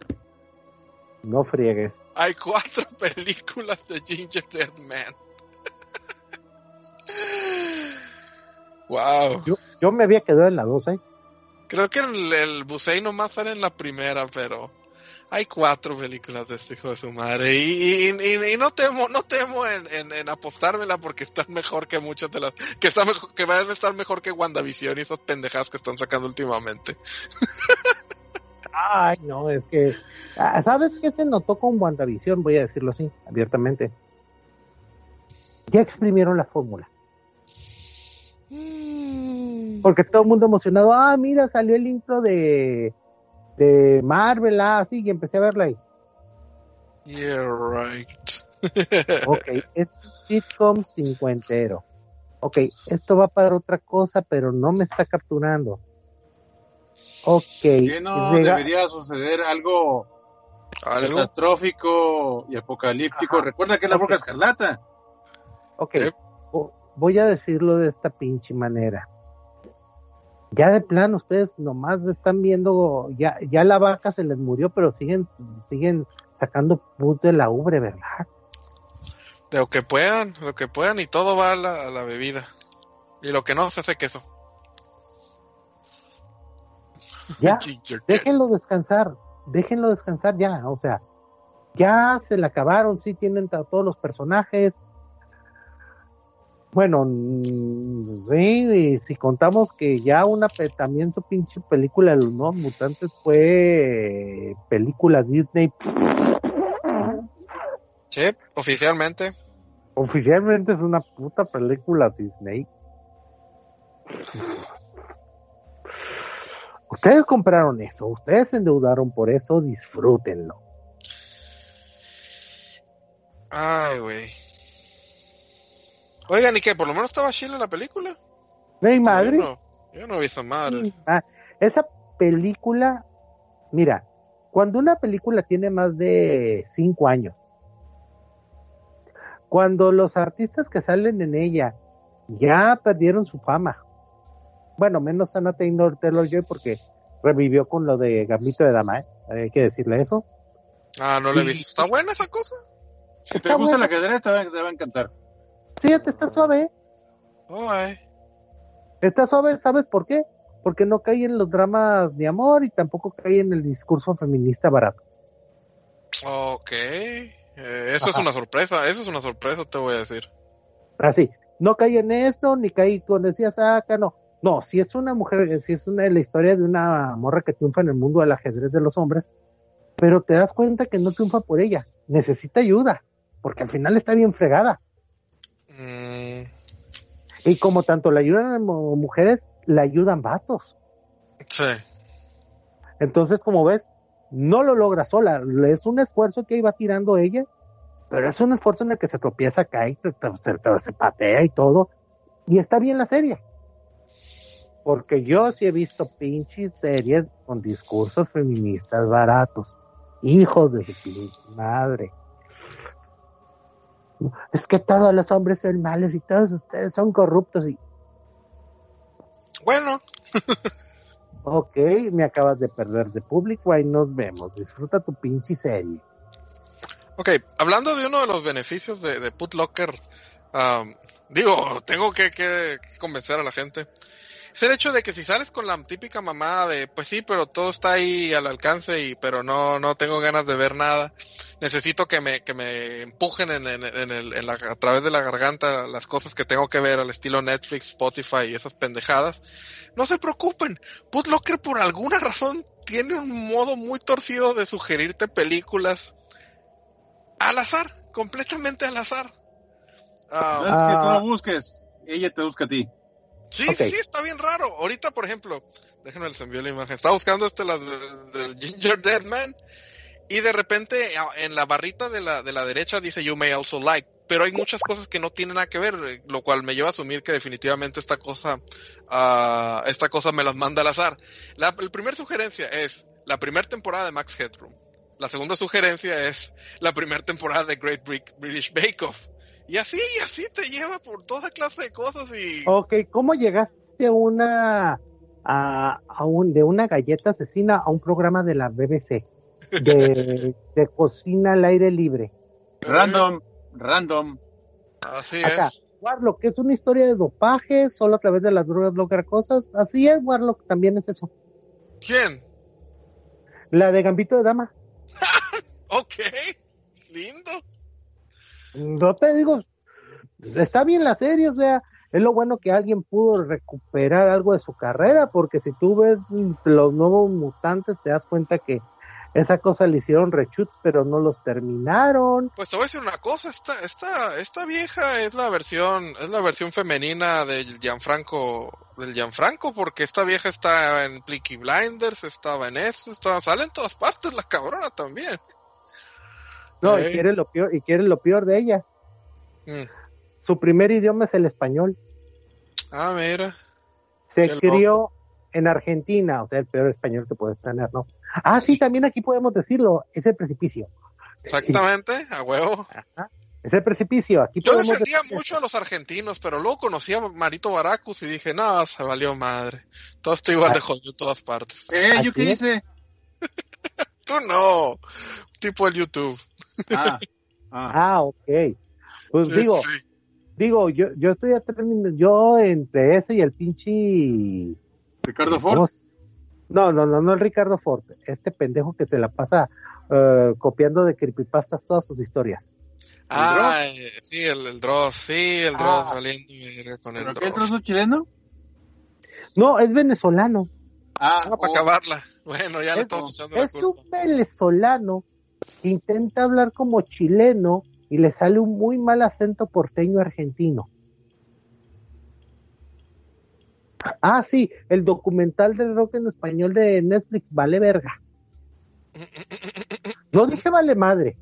No friegues. Hay cuatro películas de Ginger Dead Man. wow. Yo, yo me había quedado en la 12. Creo que el, el Busey nomás sale en la primera, pero hay cuatro películas de este hijo de su madre. Y, y, y- y no temo, no temo en, en, en apostármela porque están mejor que muchas de las, que está mejor, que van a estar mejor que WandaVision y esas pendejadas que están sacando últimamente. Ay, no, es que. ah, ¿Sabes qué se notó con WandaVision? Voy a decirlo así, abiertamente. Ya exprimieron la fórmula. Porque todo el mundo emocionado. Ah, mira, salió el intro de. De Marvel, ah, sí, y empecé a verla ahí. Yeah, right. Ok, es un sitcom cincuentero. Ok, esto va para otra cosa, pero no me está capturando. Ok. Que no llega- debería suceder algo Algo. catastrófico y apocalíptico. Ajá. Recuerda que es la Ok. Bruja Escarlata. Ok, Eh. vo- voy a decirlo de esta pinche manera. Ya de plano ustedes nomás están viendo, ya, ya la vaca se les murió, pero siguen, siguen sacando pus de la ubre, ¿verdad? De lo que puedan, lo que puedan y todo va a la, a la bebida. Y lo que no se hace queso. Ya, déjenlo descansar, déjenlo descansar ya, o sea, ya se le acabaron, sí tienen a todos los personajes. Bueno, sí, y si contamos que ya una también su pinche película de los nuevos mutantes fue eh, película Disney, Sí, oficialmente. oficialmente es una puta película Disney. Ustedes compraron eso, ustedes se endeudaron por eso, disfrútenlo. Ay, güey. Oigan, ¿y qué? ¿Por lo menos estaba chile la película? ¡Ey, madre! Yo no, yo no he visto madre. Ah, esa película, mira, cuando una película tiene más de cinco años, cuando los artistas que salen en ella ya perdieron su fama, bueno, menos Anna Taylor Taylor Joy porque revivió con lo de Gambito de Dama, ¿eh? hay que decirle eso. Ah, no le he visto. ¿Está buena esa cosa? Si Está te gusta buena. la te va, te va a encantar. Fíjate, está suave, está suave, ¿sabes por qué? Porque no cae en los dramas de amor y tampoco cae en el discurso feminista barato. Ok. Eh, eso es una sorpresa. Eso es una sorpresa, te voy a decir. Así, no cae en esto, ni cae cuando decías, ah, acá no. No, si es una mujer, si es una la historia de una morra que triunfa en el mundo del ajedrez de los hombres, pero te das cuenta que no triunfa por ella, necesita ayuda, porque al final está bien fregada. Mm, Y como tanto la ayudan a mu- mujeres, la ayudan vatos. sí. Entonces, como ves, no lo logra sola, es un esfuerzo que iba tirando ella, pero es un esfuerzo en el que se tropieza, cae, se, se- se patea y todo, y está bien la serie. Porque yo sí he visto pinches series con discursos feministas baratos. Hijo de su madre. Es que todos los hombres son malos y todos ustedes son corruptos y Bueno, ok, me acabas de perder de público, ahí nos vemos. Disfruta tu pinche serie. ok, hablando de uno de los beneficios de, de Putlocker, um, digo, tengo que, que- que convencer a la gente. Es el hecho de que si sales con la típica mamada de, pues sí, pero todo está ahí al alcance y, pero no, no tengo ganas de ver nada. Necesito que me, que me empujen en, en, en el, en la, a través de la garganta las cosas que tengo que ver al estilo Netflix, Spotify y esas pendejadas. No se preocupen. Putlocker por alguna razón tiene un modo muy torcido de sugerirte películas al azar, completamente al azar. Ah, No es que tú Ah. no busques, ella te busca a ti. Sí, Ok. sí, sí, está bien raro. Ahorita, por ejemplo, déjenme les envío la imagen. Estaba buscando este la del, del Ginger Dead Man y de repente a- en la barrita de la, de la derecha dice You may also like, pero hay muchas cosas que no tienen nada que ver, eh, lo cual me lleva a asumir que definitivamente esta cosa, ah, esta cosa me las manda al azar. La, la primera sugerencia es la primera temporada de Max Headroom. La segunda sugerencia es la primera temporada de Great Brit- British Bake Off. Y así, y así te lleva por toda clase de cosas y... Ok, ¿cómo llegaste a una a, a un de una galleta asesina a un programa de la BBC de, de cocina al aire libre? Random, random. Así Acá, es. Warlock, que es una historia de dopaje, solo a través de las drogas lograr cosas. Así es, Warlock, también es eso. ¿Quién? La de Gambito de Dama. Ok. Lindo. No te digo, está bien la serie, o sea, es lo bueno que alguien pudo recuperar algo de su carrera, porque si tú ves los nuevos mutantes, te das cuenta que esa cosa le hicieron reshoots, pero no los terminaron. Pues te voy a decir una cosa, esta, esta, esta vieja es la versión, es la versión femenina del Gianfranco, del Gianfranco, porque esta vieja está en Plicky Blinders, estaba en eso, estaba, sale en todas partes la cabrona también. No, y quiere lo peor, y quiere lo peor de ella. Mm. Su primer idioma es el español. Ah, mira. Se Qué crió en Argentina, o sea, el peor español que puedes tener, ¿no? Ah, sí, también aquí podemos decirlo, es el precipicio. Exactamente, a huevo. Es el precipicio, aquí Yo defendía decir- mucho a los argentinos, pero luego conocí a Marito Baracus y dije, no, se valió madre. Todo está igual de jodido en todas partes. Eh, ¿yo qué hice? Tú no. Tipo el YouTube. Ah, ah. Ah, ok. Pues Sí, digo, sí. digo, yo, yo estoy a término- yo entre ese y el pinche Ricardo ¿cómo Ford. No, no, no, no el Ricardo Ford, este pendejo que se la pasa eh, copiando de creepypastas todas sus historias. Ah, eh, sí, el, el Dross, sí, el Dross Ah. saliendo verga con el ¿Pero qué es Dross. trozo chileno? No, es venezolano. Ah, Ah, para oh, acabarla. Bueno, ya le Es, estamos echando la es culpa. un venezolano intenta hablar como chileno y le sale un muy mal acento porteño argentino. Ah, sí, el documental del rock en español de Netflix vale verga. No dije vale madre.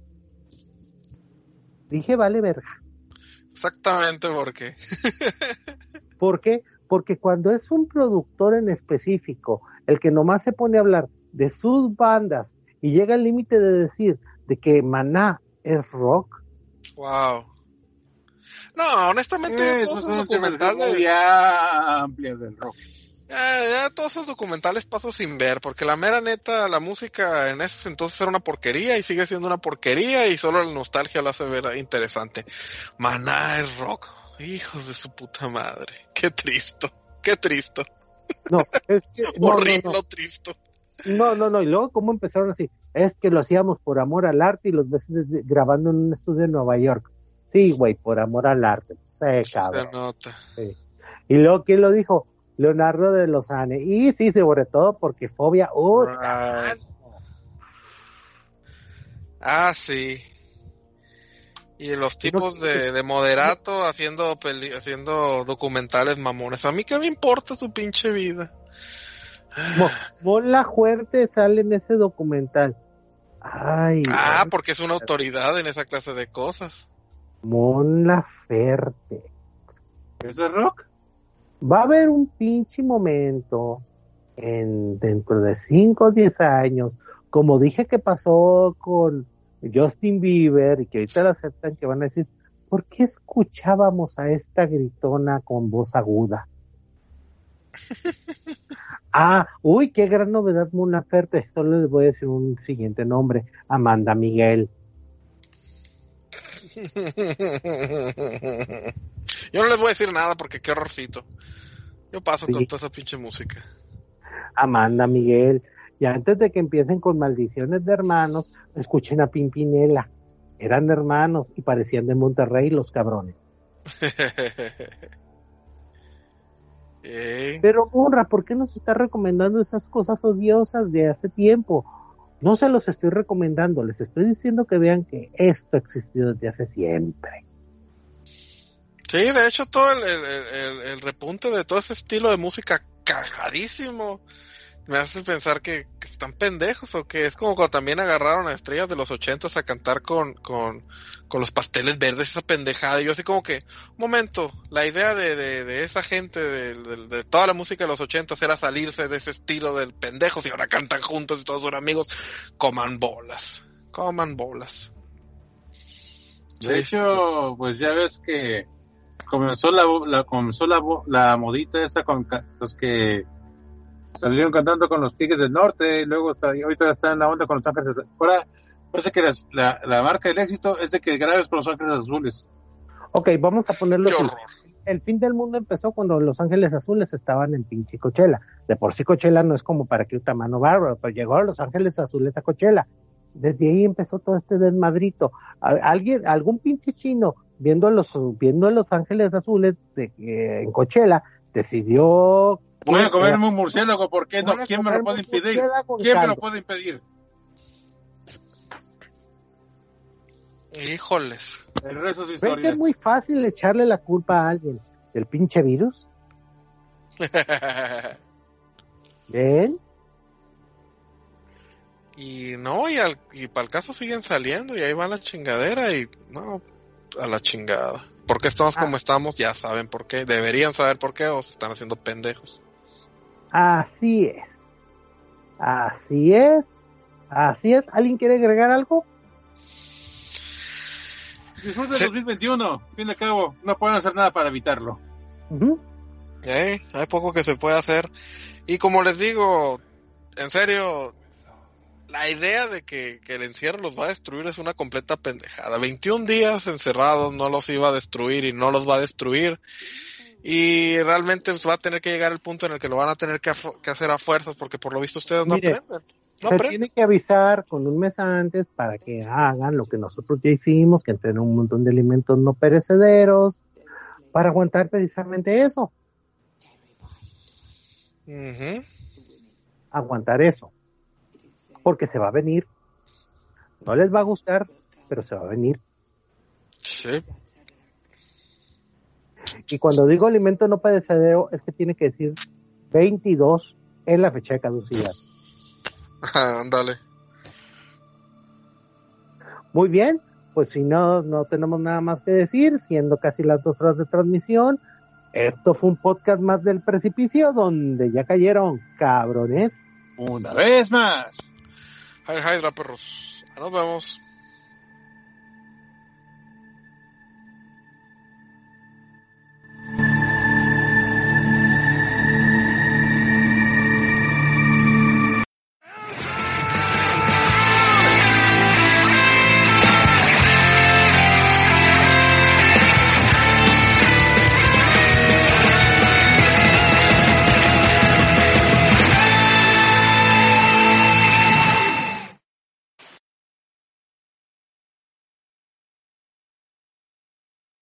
Dije vale verga. Exactamente. ¿Por qué? Porque cuando es un productor en específico, el que nomás se pone a hablar de sus bandas y llega al límite de decir de que Maná es rock, Wow. No, honestamente, eh, todos esos documentales. amplios del rock. Ya, ya todos esos documentales paso sin ver, porque la mera neta, la música en esos entonces era una porquería y sigue siendo una porquería y solo la nostalgia lo hace ver interesante. Maná es rock. Hijos de su puta madre. Qué triste. Qué triste. no, es que no, no, Horrible, triste. No, no, no, y luego cómo empezaron así, es que lo hacíamos por amor al arte y los ves grabando en un estudio en Nueva York. Sí, güey, por amor al arte. Sí, Se cabrón. nota. Y luego, ¿quién lo dijo? Leonardo de Lozane. Y sí, sobre todo porque fobia. ¡Uy, Right. Ah, sí. Y los tipos de, de moderato haciendo peli- haciendo documentales mamones. A mí qué me importa su pinche vida. Mo- Mola Fuerte sale en ese documental. Ay, Ah, porque es una autoridad en esa clase de cosas. Mola Fuerte. ¿Eso es rock? Va a haber un pinche momento en dentro de 5 o 10 años Como dije que pasó con Justin Bieber y que ahorita lo aceptan, que van a decir, ¿por qué escuchábamos a esta gritona con voz aguda? ah, uy, qué gran novedad, Mon Laferte. Solo les voy a decir un siguiente nombre, Amanda Miguel. Yo no les voy a decir nada porque qué horrorcito. Yo paso Sí. con toda esa pinche música. Amanda Miguel. Y antes de que empiecen con maldiciones de hermanos, escuchen a Pimpinela. Eran hermanos y parecían de Monterrey los cabrones. Pero Morra, ¿por qué nos está recomendando esas cosas odiosas de hace tiempo? No se los estoy recomendando, les estoy diciendo que vean que esto ha existido desde hace siempre. Sí, de hecho todo el, el- el- el repunte de todo ese estilo de música cagadísimo me hace pensar que, que están pendejos o que es como cuando también agarraron a estrellas de los ochentas a cantar con, con, con los pasteles verdes, esa pendejada. Y yo así como que, un momento, la idea de, de, de esa gente, de, de- de toda la música de los ochentas era salirse de ese estilo del pendejos y ahora cantan juntos y todos son amigos. Coman bolas, coman bolas. De Sí, sí, hecho, pues ya ves que comenzó la, la comenzó la, la modita esta con los que salieron cantando con los Tigres del Norte y luego está, y ahorita está en la onda con los Ángeles ahora parece que las- la, la marca del éxito es de que grabes con los Ángeles Azules Ok, vamos a ponerlo. El fin del mundo empezó cuando los Ángeles Azules estaban en pinche Coachella. De por sí Coachella no es como para que mano bárbaro, pero llegaron los Ángeles Azules a Coachella. Desde ahí empezó todo este desmadrito. A- Alguien, algún pinche chino viendo a los, viendo a los Ángeles Azules de, eh, en Coachella decidió voy a comerme un murciélago ¿por qué no? ¿quién me lo puede impedir? ¿quién me lo puede impedir? Híjoles. el resto de ¿Ven que historias es muy fácil echarle la culpa a alguien del pinche virus? ¿Ven? y no, y, al, y para el caso siguen saliendo y ahí va la chingadera y no, a la chingada. ¿Por qué estamos Ah. como estamos? Ya saben por qué. Deberían saber por qué o se están haciendo pendejos. Así es. Así es. Así es. ¿Alguien quiere agregar algo? disfruten el Sí. 2021 fin de cabo no pueden hacer nada para evitarlo. Eh, hay poco que se puede hacer. Y como les digo, en serio, la idea de que, que el encierro los va a destruir es una completa pendejada. 21 días encerrados no los iba a destruir y no los va a destruir. Y realmente pues, va a tener que llegar el punto en el que lo van a tener que, hacer a fuerzas porque por lo visto ustedes no Mire, aprenden. No Se aprenden. tiene que avisar con un mes antes para que hagan lo que nosotros ya hicimos, que entren un montón de alimentos no perecederos, para aguantar precisamente eso, aguantar eso. Porque se va a venir. No les va a gustar, pero se va a venir. Sí. Y cuando digo alimento no perecedero, es que tiene que decir 22 en la fecha de caducidad. Ándale. Muy bien, pues si no, no tenemos nada más que decir, siendo casi las dos horas de transmisión, esto fue un podcast más del precipicio donde ya cayeron cabrones. una vez más Hi, Hydra, perros. Nos vemos.